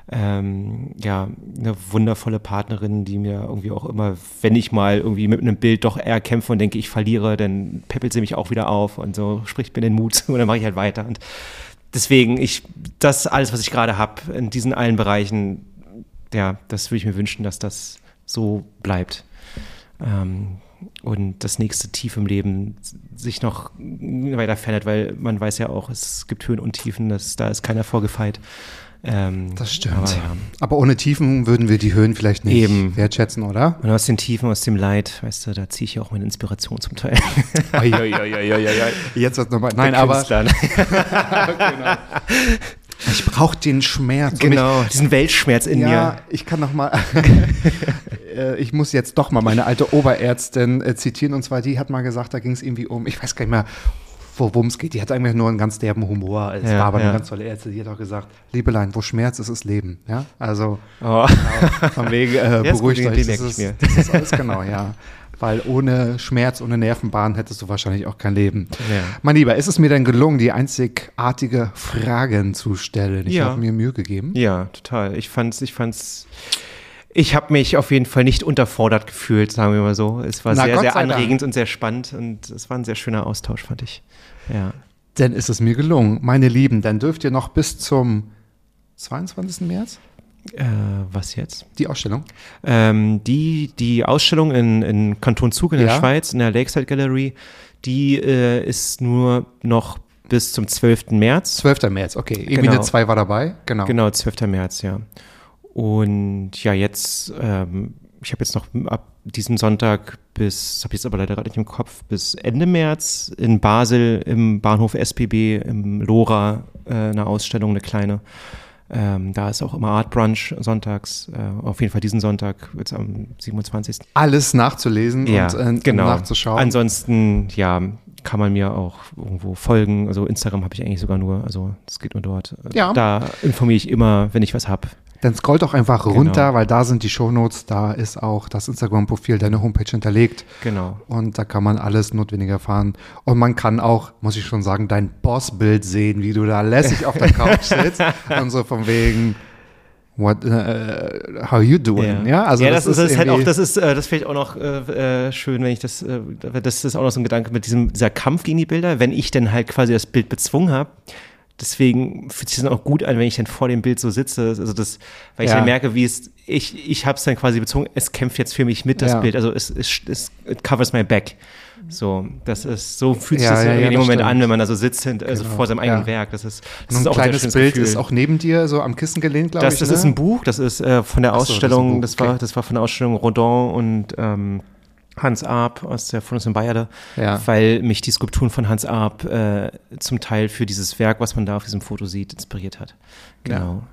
Ähm, ja, eine wundervolle Partnerin, die mir irgendwie auch immer, wenn ich mal irgendwie mit einem Bild doch eher kämpfe und denke, ich verliere, dann peppelt sie mich auch wieder auf und so spricht mir den Mut [laughs] und dann mache ich halt weiter. Und deswegen, ich, das alles, was ich gerade habe, in diesen allen Bereichen, ja, das würde ich mir wünschen, dass das so bleibt. Ähm, und das nächste Tief im Leben sich noch weiter verändert, weil man weiß ja auch, es gibt Höhen und Tiefen, das, da ist keiner vorgefeit. Ähm, das stimmt. Aber, ja. aber, ohne Tiefen würden wir die Höhen vielleicht nicht Eben. wertschätzen, oder? Und aus den Tiefen, aus dem Leid, weißt du, da ziehe ich auch meine Inspiration zum Teil. Oi, oi, oi, Jetzt wird nochmal. Nein, aber. genau. [laughs] Ich brauche den Schmerz. Genau, ich, diesen Weltschmerz in ja, mir. Ja, ich kann noch mal. [laughs] Äh, ich muss jetzt doch mal meine alte Oberärztin äh, zitieren. Und zwar, die hat mal gesagt, da ging es irgendwie um, ich weiß gar nicht mehr, worum es geht. Die hat eigentlich nur einen ganz derben Humor. Es ja, war aber ja. eine ganz tolle Ärztin. Die hat auch gesagt, Liebelein, wo Schmerz ist, ist Leben. Ja, also oh. genau, von wegen äh, beruhigt euch. Das ist, das ist alles genau, ja. Weil ohne Schmerz, ohne Nervenbahn hättest du wahrscheinlich auch kein Leben. Ja. Mein Lieber, ist es mir denn gelungen, die einzigartige Fragen zu stellen? Ich ja. habe mir Mühe gegeben. Ja, total. Ich fand's, ich fand's ich habe mich auf jeden Fall nicht unterfordert gefühlt, sagen wir mal so. Es war Na, sehr, sehr anregend Dank. und sehr spannend und es war ein sehr schöner Austausch, fand ich. Ja. Dann ist es mir gelungen. Meine Lieben, dann dürft ihr noch bis zum 22. März? Äh, was jetzt? Die Ausstellung? Ähm, die, die Ausstellung in, in Kanton Zug in ja. der Schweiz, in der Lakeside Gallery, die äh, ist nur noch bis zum 12. März. 12. März, okay. Irgendwie genau. eine 2 war dabei, genau. Genau, 12. März, ja. Und ja, jetzt, ähm, ich habe jetzt noch ab diesem Sonntag bis, habe ich jetzt aber leider gerade nicht im Kopf, bis Ende März in Basel im Bahnhof SPB im Lora äh, eine Ausstellung, eine kleine. Ähm, da ist auch immer Art Brunch sonntags. Äh, auf jeden Fall diesen Sonntag, jetzt am 27. Alles nachzulesen ja, und äh, genau. nachzuschauen. Ansonsten, ja, kann man mir auch irgendwo folgen. Also Instagram habe ich eigentlich sogar nur, also es geht nur dort. Ja. Da informiere ich immer, wenn ich was habe. Dann scrollt doch einfach Genau. runter, weil da sind die Shownotes, da ist auch das Instagram-Profil, deine Homepage hinterlegt. Genau. Und da kann man alles Notwendige erfahren. Und man kann auch, muss ich schon sagen, dein Bossbild sehen, wie du da lässig auf der Couch [laughs] sitzt und so von wegen, what, äh, how you doing? Ja, also ja, das, ist, das ist halt auch, das ist, äh, das finde ich auch noch äh, äh, schön, wenn ich das, äh, das ist auch noch so ein Gedanke mit diesem, dieser Kampf gegen die Bilder, wenn ich dann halt quasi das Bild bezwungen habe. Deswegen fühlt sich das auch gut an, wenn ich dann vor dem Bild so sitze. Also das, weil ich Ja. dann merke, wie es, ich, ich habe es dann quasi bezogen, es kämpft jetzt für mich mit, das Ja. Bild. Also es, es, es covers my back. So, das ist, so fühlt sich Ja, das ja, in dem das Moment stimmt. an, wenn man da so sitzt, also Genau, vor seinem eigenen. Werk. Das ist, das Und ist ein auch ein sehr kleines schönes Bild Gefühl. ist auch neben dir so am Kissen gelehnt, glaube Das, ich. das ne? ist ein Buch, das ist äh, von der Ach so, das ist ein Ausstellung, Buch, das, war, okay. das war von der Ausstellung Rodin und ähm, Hans Arp aus der Fundus in Bayerde, Ja. weil mich die Skulpturen von Hans Arp äh, zum Teil für dieses Werk, was man da auf diesem Foto sieht, inspiriert hat. Genau.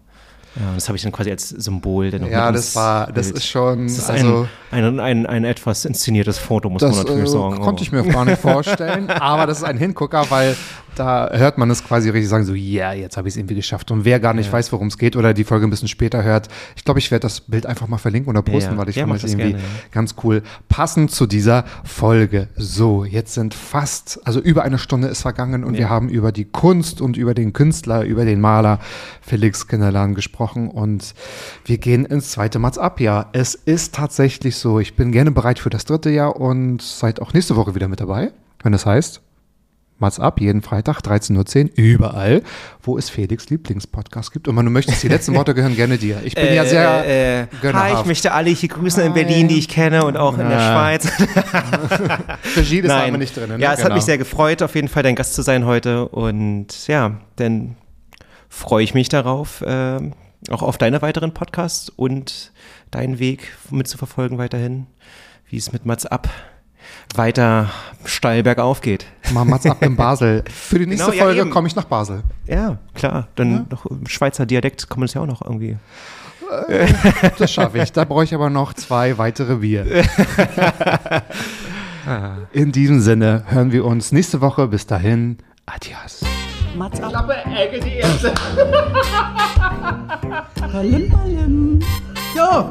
Ja, und das habe ich dann quasi als Symbol. Dann noch Ja, das war, das ist schon, Das ist also, ein, ein, ein, ein etwas inszeniertes Foto, muss das man natürlich äh, sagen. konnte ich mir gar nicht vorstellen, [laughs] aber das ist ein Hingucker, weil da hört man es quasi richtig sagen, so, ja, jetzt habe ich es irgendwie geschafft. Und wer gar nicht weiß, worum es geht oder die Folge ein bisschen später hört, ich glaube, ich werde das Bild einfach mal verlinken oder posten, Ja, weil ich ja, finde mach das irgendwie gerne, ja. ganz cool. Passend zu dieser Folge. So, jetzt sind fast, also über eine Stunde ist vergangen und Ja. wir haben über die Kunst und über den Künstler, über den Maler Felix Kinderlan gesprochen und wir gehen ins zweite Mats ab Jahr. Es ist tatsächlich so, ich bin gerne bereit für das dritte Jahr und seid auch nächste Woche wieder mit dabei, wenn das heißt, Mats ab, jeden Freitag, 13.10 Uhr, überall, wo es Felix Lieblingspodcast gibt. Und wenn du möchtest, die letzten [laughs] Worte gehören gerne dir. Ich bin ja sehr äh, äh, gönnerhaft. Hi, ich möchte alle hier grüßen in Berlin, die ich kenne und auch in der. Schweiz. [laughs] Regie, das Nein. haben wir nicht drin. Ne? Ja, es hat Genau. mich sehr gefreut, auf jeden Fall dein Gast zu sein heute. Und ja, dann freue ich mich darauf, äh, auch auf deine weiteren Podcasts und deinen Weg mitzuverfolgen weiterhin, wie es mit Mats ab weiter steil bergauf geht. Mal Mats ab in Basel. Für die [laughs] nächste Genau, ja, Folge eben. komme ich nach Basel. Ja, klar. Dann noch im Schweizer Dialekt kann man das ja auch noch irgendwie. Das schaffe ich. Da brauche ich aber noch zwei weitere Bier. [laughs] In diesem Sinne hören wir uns nächste Woche. Bis dahin, adios. Mats ab. Ballen, ballen. Ja.